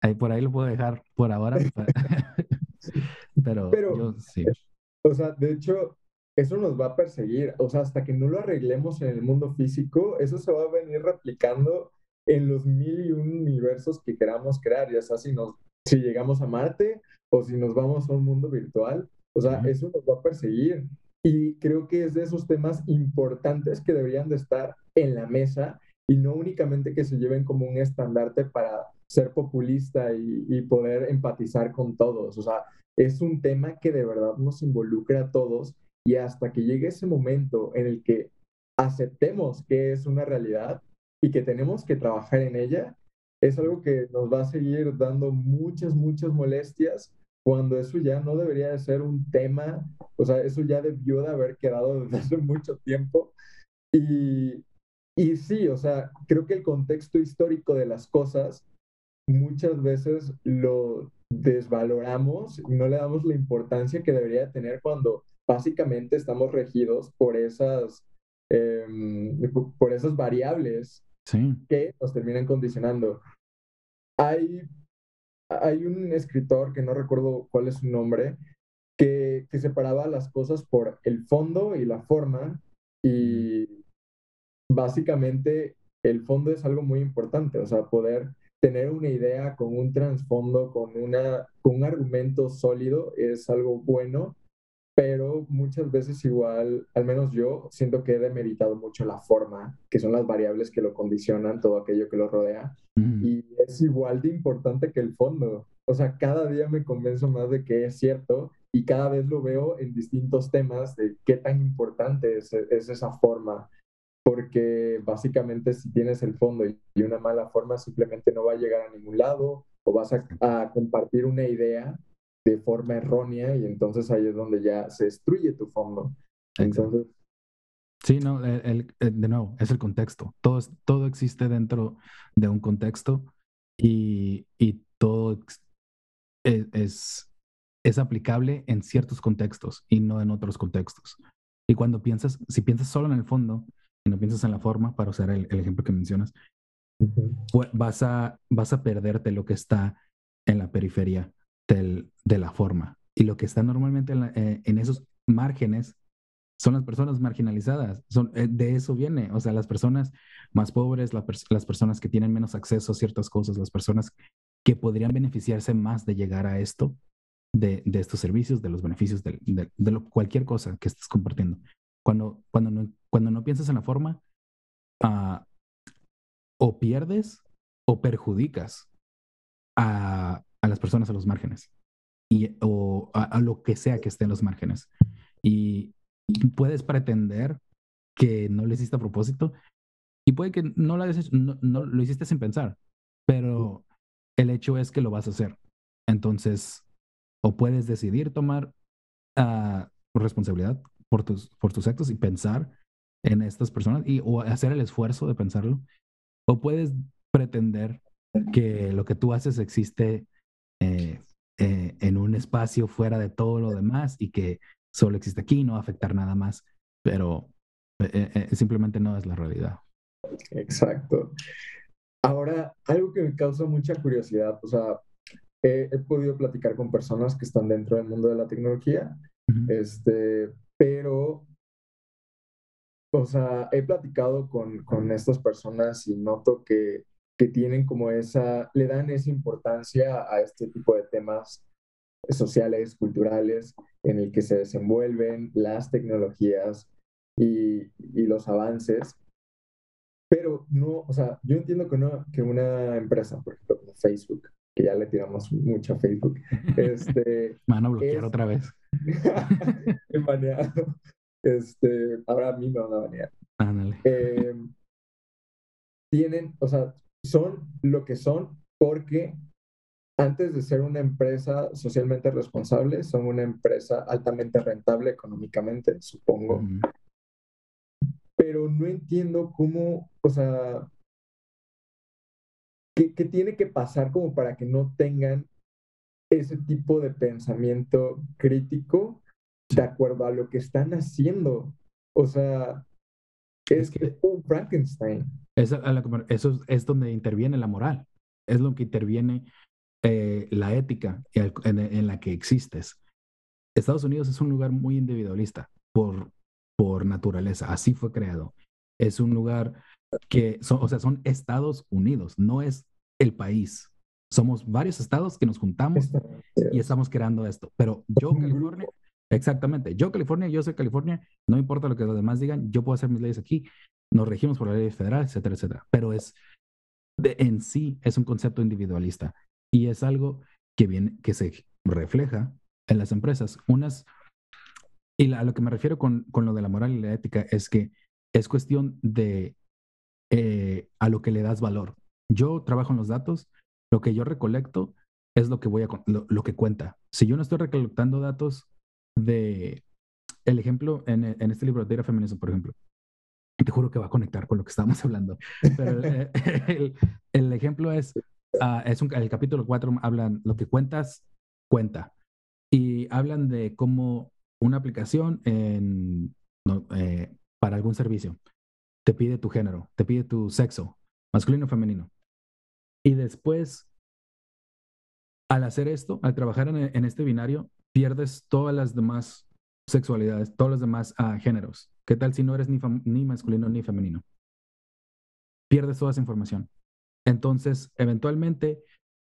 ahí, por ahí lo puedo dejar por ahora. [LAUGHS] [LAUGHS] pero, pero yo sí. O sea, de hecho, eso nos va a perseguir. O sea, hasta que no lo arreglemos en el mundo físico, eso se va a venir replicando en los mil y un universos que queramos crear, ya sea si, nos, si llegamos a Marte o si nos vamos a un mundo virtual. O sea, eso nos va a perseguir. Y creo que es de esos temas importantes que deberían de estar en la mesa y no únicamente que se lleven como un estandarte para ser populista y, y poder empatizar con todos. O sea, es un tema que de verdad nos involucra a todos y hasta que llegue ese momento en el que aceptemos que es una realidad y que tenemos que trabajar en ella, es algo que nos va a seguir dando muchas, muchas molestias cuando eso ya no debería de ser un tema, o sea, eso ya debió de haber quedado [LAUGHS] desde hace mucho tiempo. Y, y sí, o sea, creo que el contexto histórico de las cosas muchas veces lo desvaloramos no le damos la importancia que debería tener cuando básicamente estamos regidos por esas, em, por esas variables que nos terminan condicionando. Hay, hay un escritor que no recuerdo cuál es su nombre, que, que separaba las cosas por el fondo y la forma y básicamente el fondo es algo muy importante, o sea, poder tener una idea con un trasfondo, con, una, con un argumento sólido es algo bueno, pero muchas veces igual, al menos yo, siento que he demeritado mucho la forma, que son las variables que lo condicionan, todo aquello que lo rodea, y es igual de importante que el fondo. O sea, cada día me convenzo más de que es cierto y cada vez lo veo en distintos temas de qué tan importante es, es esa forma porque básicamente si tienes el fondo y una mala forma simplemente no va a llegar a ningún lado o vas a, compartir una idea de forma errónea y entonces ahí es donde ya se destruye tu fondo. Entonces... Sí, no, el, de nuevo, es el contexto. Todo, todo existe dentro de un contexto y, y todo es, es, es aplicable en ciertos contextos y no en otros contextos. Y cuando piensas, si piensas solo en el fondo, y no piensas en la forma, para usar el, ejemplo que mencionas, vas, a, vas a perderte lo que está en la periferia del, de la forma. Y lo que está normalmente en, eh, esos márgenes son las personas marginalizadas. Son, eh, de eso viene. O sea, las personas más pobres, las personas que tienen menos acceso a ciertas cosas, las personas que podrían beneficiarse más de llegar a esto, de, de estos servicios, de los beneficios, de, de, cualquier cosa que estés compartiendo. Cuando, cuando, no, cuando no piensas en la forma, uh, o pierdes o perjudicas a, a, las personas a los márgenes y, o a, lo que sea que esté en los márgenes. Y puedes pretender que no lo hiciste a propósito y puede que no lo, lo hiciste sin pensar, pero el hecho es que lo vas a hacer. Entonces, o puedes decidir tomar uh, responsabilidad por tus, por tus actos y pensar en estas personas y, o hacer el esfuerzo de pensarlo. O puedes pretender que lo que tú haces existe eh, eh, en un espacio fuera de todo lo demás y que solo existe aquí, no va a afectar nada más, pero eh, simplemente no es la realidad. Exacto. Ahora, algo que me causa mucha curiosidad, o sea, he, podido platicar con personas que están dentro del mundo de la tecnología, este, pero, o sea, he platicado con, con estas personas y noto que, que tienen como esa, le dan esa importancia a este tipo de temas sociales, culturales, en el que se desenvuelven las tecnologías y, y, los avances. Pero no, o sea, yo entiendo que, no, que una empresa, por ejemplo, como Facebook, que ya le tiramos mucho a Facebook, [LAUGHS] este... van a bloquear otra vez. [LAUGHS] Este, ahora a mí me van a banear. Eh, tienen, o sea, son lo que son porque antes de ser una empresa socialmente responsable, son una empresa altamente rentable económicamente, supongo. Pero no entiendo cómo, o sea, ¿qué, ¿qué tiene que pasar como para que no tengan ese tipo de pensamiento crítico de acuerdo a lo que están haciendo? O sea, es, que, un Frankenstein. eso es donde interviene la moral, es lo que interviene eh, la ética en, la que existes. Estados Unidos es un lugar muy individualista por, por naturaleza, así fue creado. Es un lugar que, son, o sea, son Estados Unidos, no es el país. Somos varios estados que nos juntamos y estamos creando esto. Pero yo, California, exactamente, yo, California, yo soy California, no importa lo que los demás digan, yo puedo hacer mis leyes aquí, nos regimos por la ley federal, etcétera, etcétera. Pero es, de, en sí, es un concepto individualista y es algo que, viene, que se refleja en las empresas. Unas, y a lo que me refiero con, con lo de la moral y la ética es que es cuestión de eh, a lo que le das valor. Yo trabajo en los datos, lo que yo recolecto es lo que voy a lo, que cuenta. Si yo no estoy recolectando datos de el ejemplo en, en este libro de Era Feminismo, por ejemplo, te juro que va a conectar con lo que estábamos [LAUGHS] hablando. Pero el, [LAUGHS] el, el ejemplo es, uh, es un, el capítulo 4 hablan, lo que cuentas, cuenta. Y hablan de cómo una aplicación en, no, eh, para algún servicio te pide tu género, te pide tu sexo, masculino o femenino. Y después, al hacer esto, al trabajar en, en este binario, pierdes todas las demás sexualidades, todos los demás uh, géneros. ¿Qué tal si no eres ni, ni masculino ni femenino? Pierdes toda esa información. Entonces, eventualmente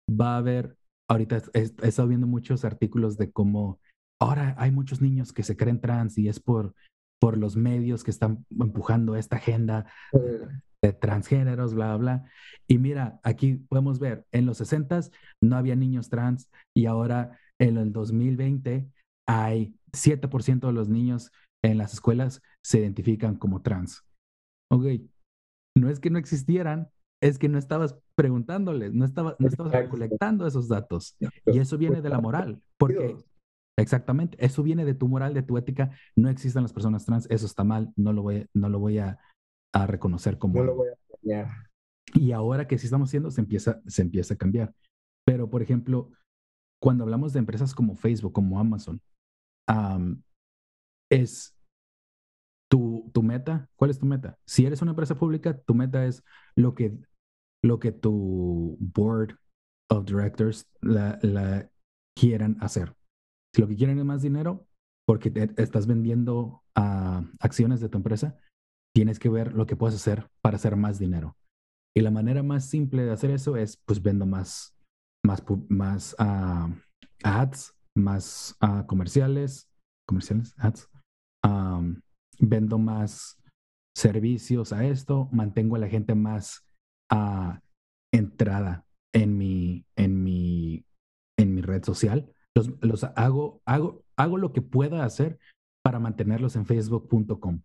va a haber, ahorita he, he, estado viendo muchos artículos de cómo ahora hay muchos niños que se creen trans y es por, por los medios que están empujando esta agenda de transgéneros, bla, bla. Y mira, aquí podemos ver, en los 60 no había niños trans y ahora en el 2020 hay 7% de los niños en las escuelas se identifican como trans. Ok, no es que no existieran, es que no estabas preguntándoles, no, estaba, no estabas recolectando esos datos. Y eso viene de la moral, porque exactamente, eso viene de tu moral, de tu ética. No existen las personas trans, eso está mal, no lo voy, no lo voy a, a reconocer como... No lo voy a cambiar. Y ahora que sí estamos haciendo, se empieza, se empieza a cambiar. Pero, por ejemplo, cuando hablamos de empresas como Facebook, como Amazon, es tu, tu meta, ¿cuál es tu meta? Si eres una empresa pública, tu meta es lo que, lo que tu board of directors la, quieran hacer. Si lo que quieren es más dinero, porque estás vendiendo uh, acciones de tu empresa, tienes que ver lo que puedes hacer para hacer más dinero. Y la manera más simple de hacer eso es, pues, vendo más, más, más uh, ads, más uh, comerciales, comerciales, ads, um, vendo más servicios a esto, mantengo a la gente más uh, entrada en mi, en mi, en mi red social. Los, los hago, hago, hago lo que pueda hacer para mantenerlos en facebook.com.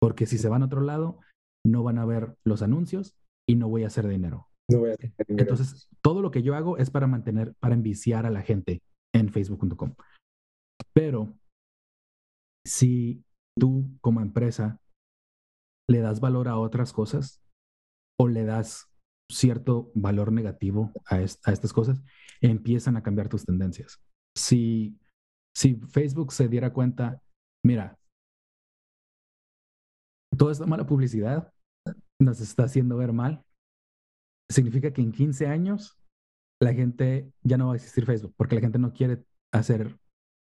Porque si se van a otro lado, no van a ver los anuncios y no voy a hacer dinero. Entonces, todo lo que yo hago es para mantener, para enviciar a la gente en facebook.com. Pero si tú como empresa le das valor a otras cosas o le das cierto valor negativo a, a estas cosas, empiezan a cambiar tus tendencias. Si, si Facebook se diera cuenta, mira, toda esta mala publicidad nos está haciendo ver mal, significa que en 15 años la gente ya no va a existir Facebook porque la gente no quiere hacer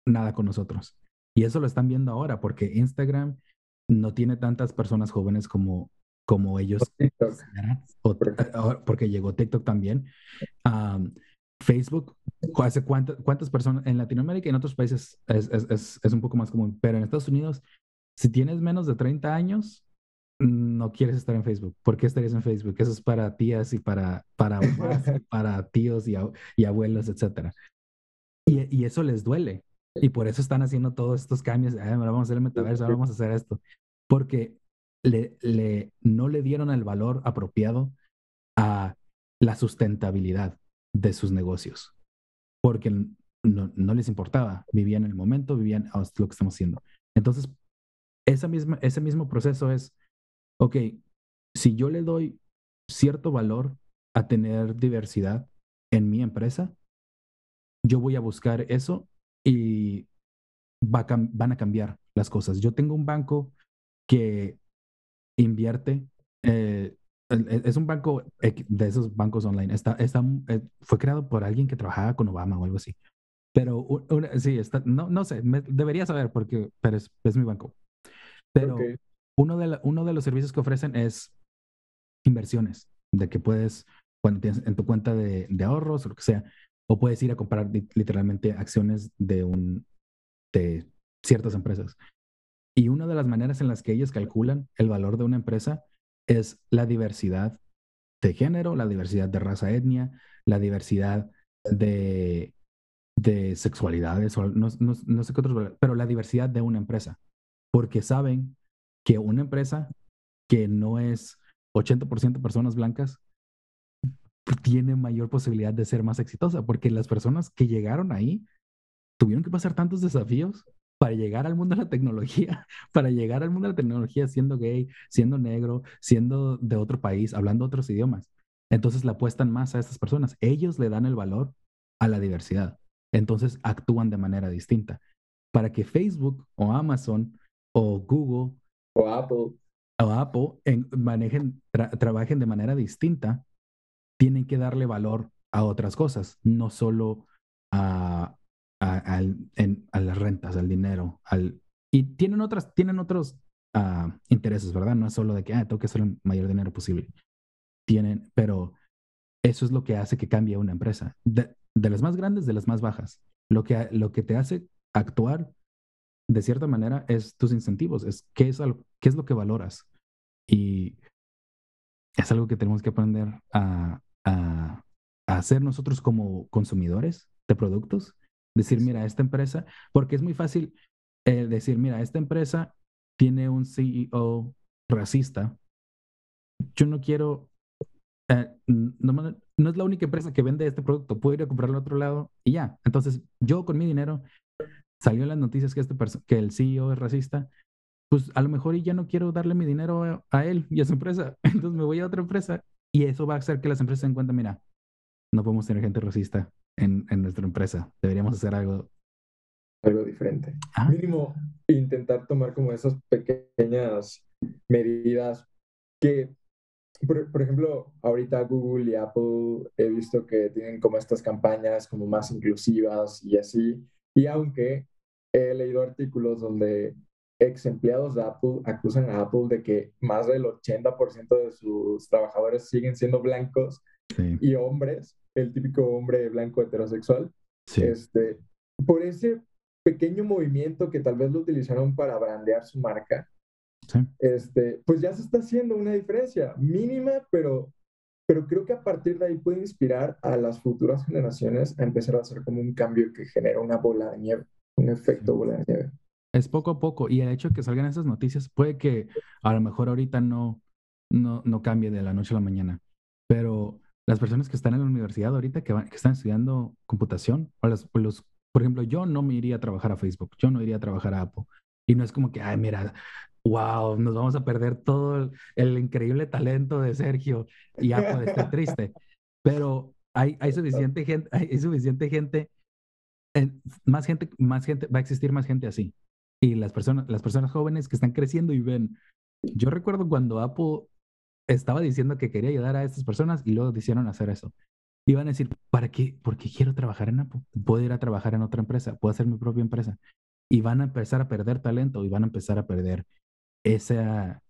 nada con nosotros. Y eso lo están viendo ahora porque Instagram no tiene tantas personas jóvenes como, como ellos. O, porque llegó TikTok también. Um, Facebook, ¿hace cuántas, cuántas personas en Latinoamérica y en otros países es, es, es, un poco más común? Pero en Estados Unidos, si tienes menos de 30 años, no quieres estar en Facebook. ¿Por qué estarías en Facebook? Eso es para tías y para, para, [LAUGHS] para tíos y, y abuelos, etc. Y, y, eso les duele. Y por eso están haciendo todos estos cambios. ahora vamos a hacer el metaverso, ahora vamos a hacer esto. Porque le, le, no le dieron el valor apropiado a la sustentabilidad de sus negocios. Porque no, no les importaba. Vivían el momento, vivían oh, lo que estamos haciendo. Entonces, esa misma, ese mismo proceso es, ok, si yo le doy cierto valor a tener diversidad en mi empresa, yo voy a buscar eso y va van a cambiar las cosas. Yo tengo un banco que invierte, eh, es un banco de esos bancos online, está, está, eh, fue creado por alguien que trabajaba con Obama o algo así. Pero sí, está, no, no sé, debería saber porque pero es, es mi banco. Pero uno, de los servicios que ofrecen es inversiones, de que puedes, cuando tienes en tu cuenta de, ahorros o lo que sea, o puedes ir a comprar literalmente acciones de, ciertas empresas. Y una de las maneras en las que ellos calculan el valor de una empresa es la diversidad de género, la diversidad de raza, etnia, la diversidad de, de sexualidades, o no, no, sé qué otros, pero la diversidad de una empresa, porque saben que una empresa que no es 80% personas blancas tiene mayor posibilidad de ser más exitosa, porque las personas que llegaron ahí tuvieron que pasar tantos desafíos para llegar al mundo de la tecnología, [LAUGHS] para llegar al mundo de la tecnología siendo gay, siendo negro, siendo de otro país, hablando otros idiomas. Entonces le apuestan más a estas personas. Ellos le dan el valor a la diversidad entonces actúan de manera distinta. Para que Facebook o Amazon o Google o Apple o Apple manejen, trabajen de manera distinta, tienen que darle valor a otras cosas, no solo a, a, las rentas, al dinero, al, y tienen otras, tienen otros ah, intereses, ¿verdad? No es solo de que, ah, tengo que hacer el mayor dinero posible. Tienen, pero eso es lo que hace que cambie una empresa de las más grandes, de las más bajas. Lo que, lo que te hace actuar de cierta manera es tus incentivos, es qué es, qué es lo que valoras. Y es algo que tenemos que aprender a, a, hacer nosotros como consumidores de productos. Decir, mira, esta empresa, porque es muy fácil eh, decir, mira, esta empresa tiene un CEO racista. Yo no quiero eh, no, no, es la única empresa que vende este producto, puedo ir a comprarlo a otro lado y ya. Entonces, yo con mi dinero, salió en las noticias que, este que el CEO es racista, pues a lo mejor y ya no quiero darle mi dinero a, él y a su empresa, [LAUGHS] entonces me voy a otra empresa y eso va a hacer que las empresas se den cuenta, mira, no podemos tener gente racista en, en nuestra empresa, deberíamos hacer algo. Algo diferente. Ah. Mínimo, intentar tomar como esas pequeñas medidas que por, ejemplo, ahorita Google y Apple he visto que tienen como estas campañas como más inclusivas y así. Y aunque he leído artículos donde ex empleados de Apple acusan a Apple de que más del 80% de sus trabajadores siguen siendo blancos y hombres, el típico hombre blanco heterosexual. Este, por ese pequeño movimiento que tal vez lo utilizaron para brandear su marca, este, pues ya se está haciendo una diferencia mínima, pero, pero creo que a partir de ahí puede inspirar a las futuras generaciones a empezar a hacer como un cambio que genera una bola de nieve, un efecto bola de nieve. Es poco a poco y el hecho de que salgan esas noticias puede que a lo mejor ahorita no, no, no cambie de la noche a la mañana, pero las personas que están en la universidad ahorita, que, que están estudiando computación, o los, por ejemplo, yo no me iría a trabajar a Facebook, yo no iría a trabajar a Apple. Y no es como que, ay, mira, wow, nos vamos a perder todo el, increíble talento de Sergio y ya puede estar [LAUGHS] triste. Pero hay, hay suficiente gente, hay suficiente gente, más gente, más gente, va a existir más gente así. Y las personas, las personas jóvenes que están creciendo y ven. Yo recuerdo cuando Apple estaba diciendo que quería ayudar a estas personas y luego decidieron hacer eso. Iban a decir, ¿para qué? Porque quiero trabajar en Apple. Puedo ir a trabajar en otra empresa, puedo hacer mi propia empresa. Y van a empezar a perder talento y van a empezar a perder esa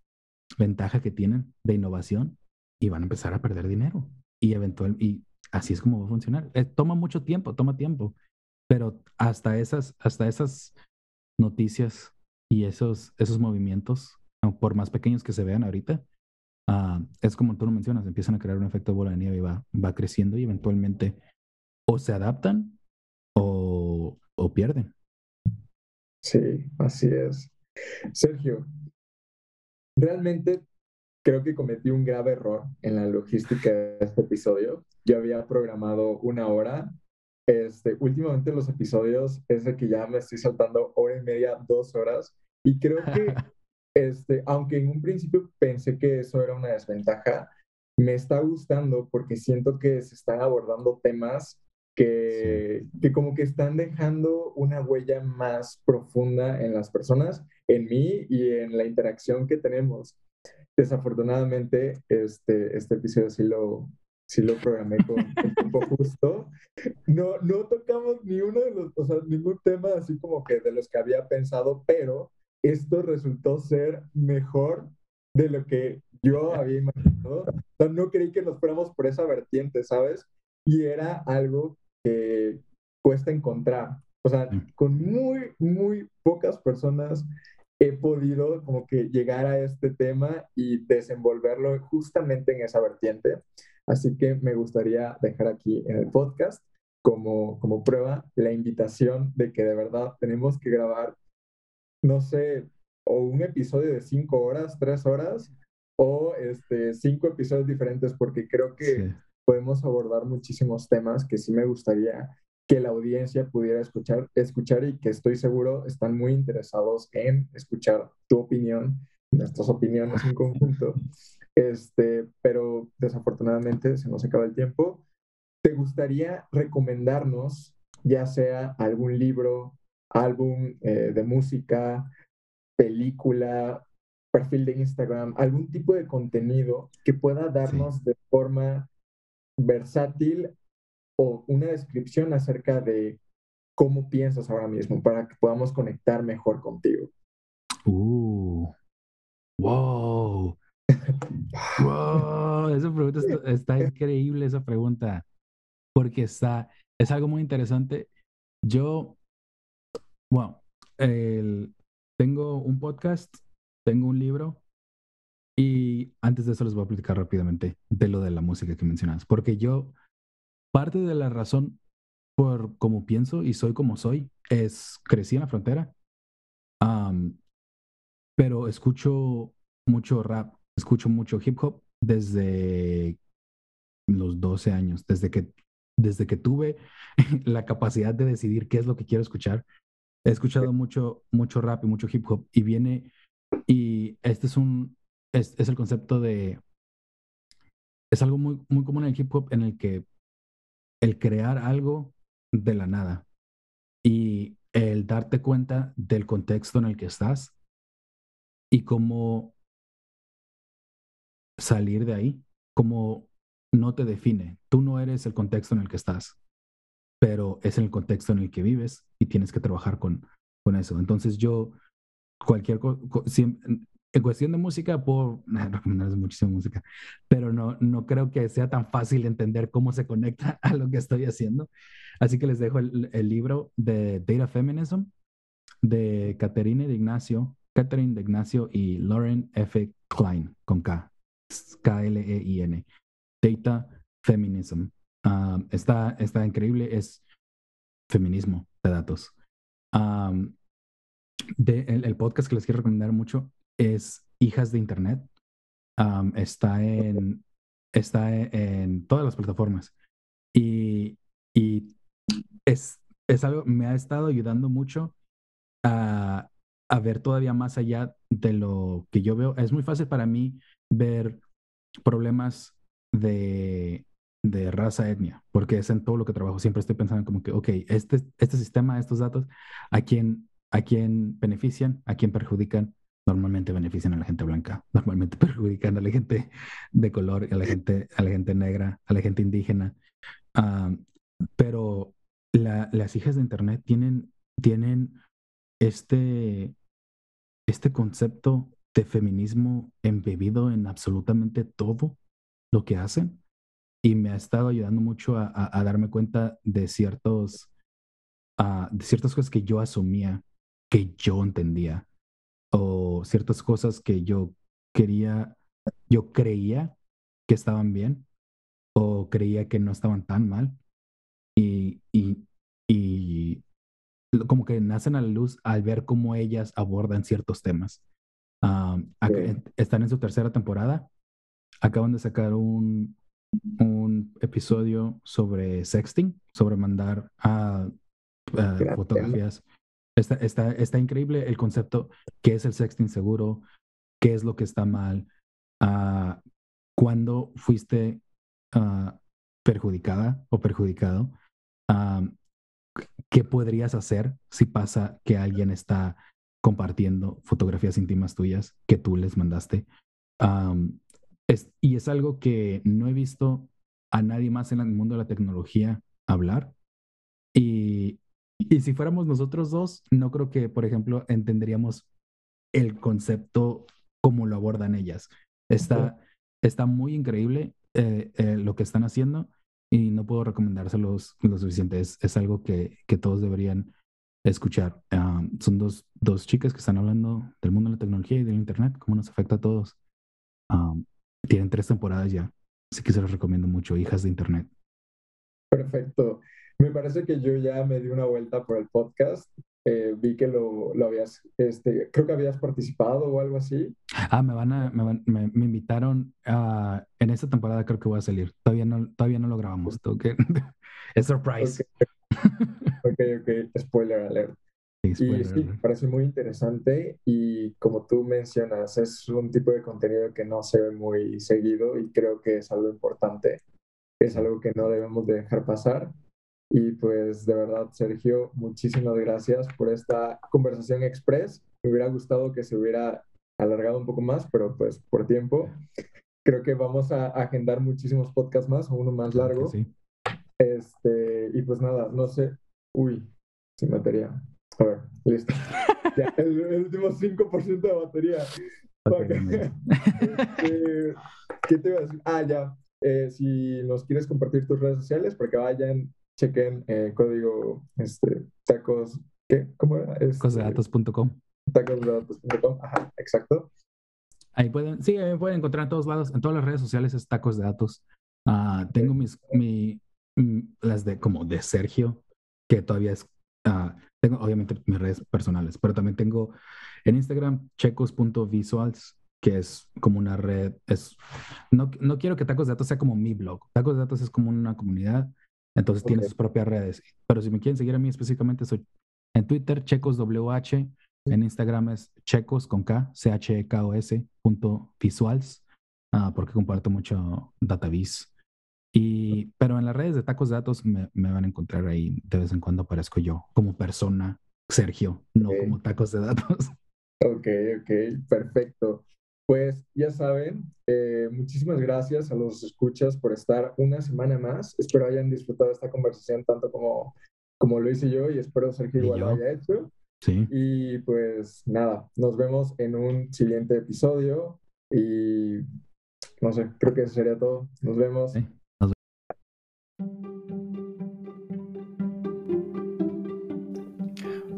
ventaja que tienen de innovación y van a empezar a perder dinero. Y eventual, y así es como va a funcionar. Eh, toma mucho tiempo, toma tiempo, pero hasta esas, hasta esas noticias y esos, esos movimientos, por más pequeños que se vean ahorita, ah, es como tú lo mencionas, empiezan a crear un efecto bola de nieve y va, va creciendo y eventualmente o se adaptan o, o pierden. Sí, así es. Sergio, Realmente creo que cometí un grave error en la logística de este episodio. Yo había programado una hora. Este, últimamente los episodios es de que ya me estoy saltando hora y media, dos horas. Y creo que, [LAUGHS] este, aunque en un principio pensé que eso era una desventaja, me está gustando porque siento que se están abordando temas que, que, como que están dejando una huella más profunda en las personas, en mí y en la interacción que tenemos. Desafortunadamente, este, este episodio sí lo, sí lo programé con el tiempo [LAUGHS] justo. No, no tocamos ni uno de los, o sea, ningún tema así como que de los que había pensado, pero esto resultó ser mejor de lo que yo había imaginado. O sea, no creí que nos fuéramos por esa vertiente, ¿sabes? Y era algo que cuesta encontrar. O sea, con muy, muy pocas personas he podido como que llegar a este tema y desenvolverlo justamente en esa vertiente. Así que me gustaría dejar aquí en el podcast como, como prueba la invitación de que de verdad tenemos que grabar, no sé, o un episodio de cinco horas, tres horas, o este, cinco episodios diferentes, porque creo que podemos abordar muchísimos temas que sí me gustaría que la audiencia pudiera escuchar, escuchar y que estoy seguro están muy interesados en escuchar tu opinión, nuestras opiniones en conjunto. [LAUGHS] Este, pero desafortunadamente se nos acaba el tiempo. ¿Te gustaría recomendarnos ya sea algún libro, álbum eh, de música, película, perfil de Instagram, algún tipo de contenido que pueda darnos de forma versátil o una descripción acerca de cómo piensas ahora mismo para que podamos conectar mejor contigo. Uh, wow. [LAUGHS] wow, esa pregunta está, increíble, esa pregunta, porque está, es algo muy interesante. Yo, bueno, tengo un podcast, tengo un libro, y antes de eso les voy a platicar rápidamente de lo de la música que mencionas, porque yo Parte de la razón por cómo pienso y soy como soy es crecí en la frontera, pero escucho mucho rap, escucho mucho hip hop desde los 12 años, desde que, desde que tuve [LAUGHS] la capacidad de decidir qué es lo que quiero escuchar. He escuchado mucho, mucho rap y mucho hip hop y viene, y este es un, es, es el concepto de, es algo muy, muy común en el hip hop en el que el crear algo de la nada y el darte cuenta del contexto en el que estás y cómo salir de ahí, cómo no te define. Tú no eres el contexto en el que estás, pero es el contexto en el que vives y tienes que trabajar con, con eso. Entonces yo, cualquier cosa, en cuestión de música, puedo [LAUGHS] recomendarles muchísima música, pero no, no creo que sea tan fácil entender cómo se conecta [LAUGHS] a lo que estoy haciendo. Así que les dejo el, libro de Data Feminism de Caterine de Catherine de Ignacio y Lauren F. Klein, con K, K-L-E-I-N. Data Feminism. Um, está, está increíble, es feminismo de datos. El, podcast que les quiero recomendar mucho es Hijas de Internet. está, en, está en todas las plataformas. Y, y es, es algo, me ha estado ayudando mucho a, a ver todavía más allá de lo que yo veo. Es muy fácil para mí ver problemas de, de raza, etnia, porque es en todo lo que trabajo. Siempre estoy pensando como que, ok, este, este sistema, estos datos, ¿a quién, ¿a quién benefician? ¿A quién perjudican? normalmente benefician a la gente blanca, [LAUGHS] normalmente perjudican a la gente de color, a la gente, a la gente negra, a la gente indígena. pero las hijas de Internet tienen, tienen este, este concepto de feminismo embebido en absolutamente todo lo que hacen y me ha estado ayudando mucho a, darme cuenta de ciertos ah, de ciertas cosas que yo asumía que yo entendía o ciertas cosas que yo quería, yo creía que estaban bien o creía que no estaban tan mal y, y, y como que nacen a la luz al ver cómo ellas abordan ciertos temas. Están en su tercera temporada. Acaban de sacar un, un episodio sobre sexting, sobre mandar a, fotografías. Está, está, está increíble el concepto, qué es el sexting seguro, qué es lo que está mal, uh, cuando fuiste ah, perjudicada o perjudicado, ¿qué podrías hacer si pasa que alguien está compartiendo fotografías íntimas tuyas que tú les mandaste? y es algo que no he visto a nadie más en el mundo de la tecnología hablar. Y, y si fuéramos nosotros dos, no creo que, por ejemplo, entenderíamos el concepto como lo abordan ellas. Está, está muy increíble eh, eh, lo que están haciendo y no puedo recomendárselos lo suficiente. Es, es algo que, que, todos deberían escuchar. Ah, son dos, dos chicas que están hablando del mundo de la tecnología y del Internet, cómo nos afecta a todos. Ah, tienen tres temporadas ya, así que se los recomiendo mucho, Hijas de Internet. Perfecto. Me parece que yo ya me di una vuelta por el podcast. Eh, vi que lo, lo, habías, este, creo que habías participado o algo así. Ah, me van a, me, me, invitaron a, en esta temporada creo que voy a salir. Todavía no, todavía no lo grabamos. que, [LAUGHS] es surprise. Ok, ok, spoiler alert. y sí, me parece muy interesante y como tú mencionas, es un tipo de contenido que no se ve muy seguido y creo que es algo importante, es algo que no debemos de dejar pasar y pues de verdad, Sergio, muchísimas gracias por esta conversación express. Me hubiera gustado que se hubiera alargado un poco más, pero pues por tiempo. Creo que vamos a agendar muchísimos podcasts más, uno más largo. Sí. Este, y pues nada, no sé. Uy, sin batería. A ver, listo. ya, [LAUGHS] el, último 5% de batería. [LAUGHS] Este, ¿Qué te iba a decir? Ah, ya. Eh, si nos quieres compartir tus redes sociales para que vayan chequen eh, código este, tacos, ¿qué? ¿Cómo era? Este, tacosdedatos.com. Tacosdedatos.com, ajá, exacto. Ahí pueden, sí, me pueden encontrar en todos lados, en todas las redes sociales es tacos de datos. Uh, tengo mis, mi, las de como de Sergio, que todavía es, uh, tengo obviamente mis redes personales, pero también tengo en Instagram checos.visuals, que es como una red, es, no, no quiero que Tacos de Datos sea como mi blog, Tacos de Datos es como una comunidad entonces tiene sus propias redes. Pero si me quieren seguir a mí específicamente, soy en Twitter, checoswh, en Instagram es checos con K, c h e k o s punto visuals, uh, porque comparto mucho database. Y, pero en las redes de tacos de datos me, me, van a encontrar ahí de vez en cuando aparezco yo como persona, Sergio, no como tacos de datos. [LAUGHS] Ok, ok, perfecto. Pues ya saben, eh, muchísimas gracias a los escuchas por estar una semana más. Espero hayan disfrutado esta conversación tanto como, como lo hice yo y espero Sergio igual lo haya hecho. Sí. Y pues nada, nos vemos en un siguiente episodio y no sé, creo que eso sería todo. Nos vemos. Nos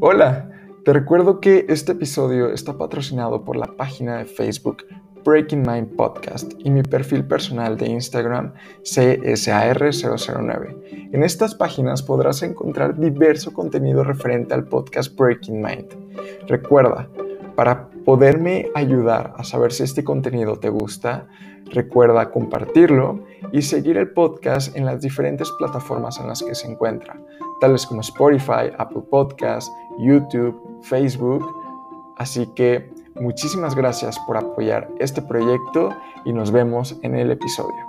Hola. Te recuerdo que este episodio está patrocinado por la página de Facebook Breaking Mind Podcast y mi perfil personal de Instagram CSAR009. En estas páginas podrás encontrar diverso contenido referente al podcast Breaking Mind. Recuerda, para poderme ayudar a saber si este contenido te gusta, recuerda compartirlo y seguir el podcast en las diferentes plataformas en las que se encuentra, tales como Spotify, Apple Podcasts, YouTube, Facebook. Así que muchísimas gracias por apoyar este proyecto y nos vemos en el episodio.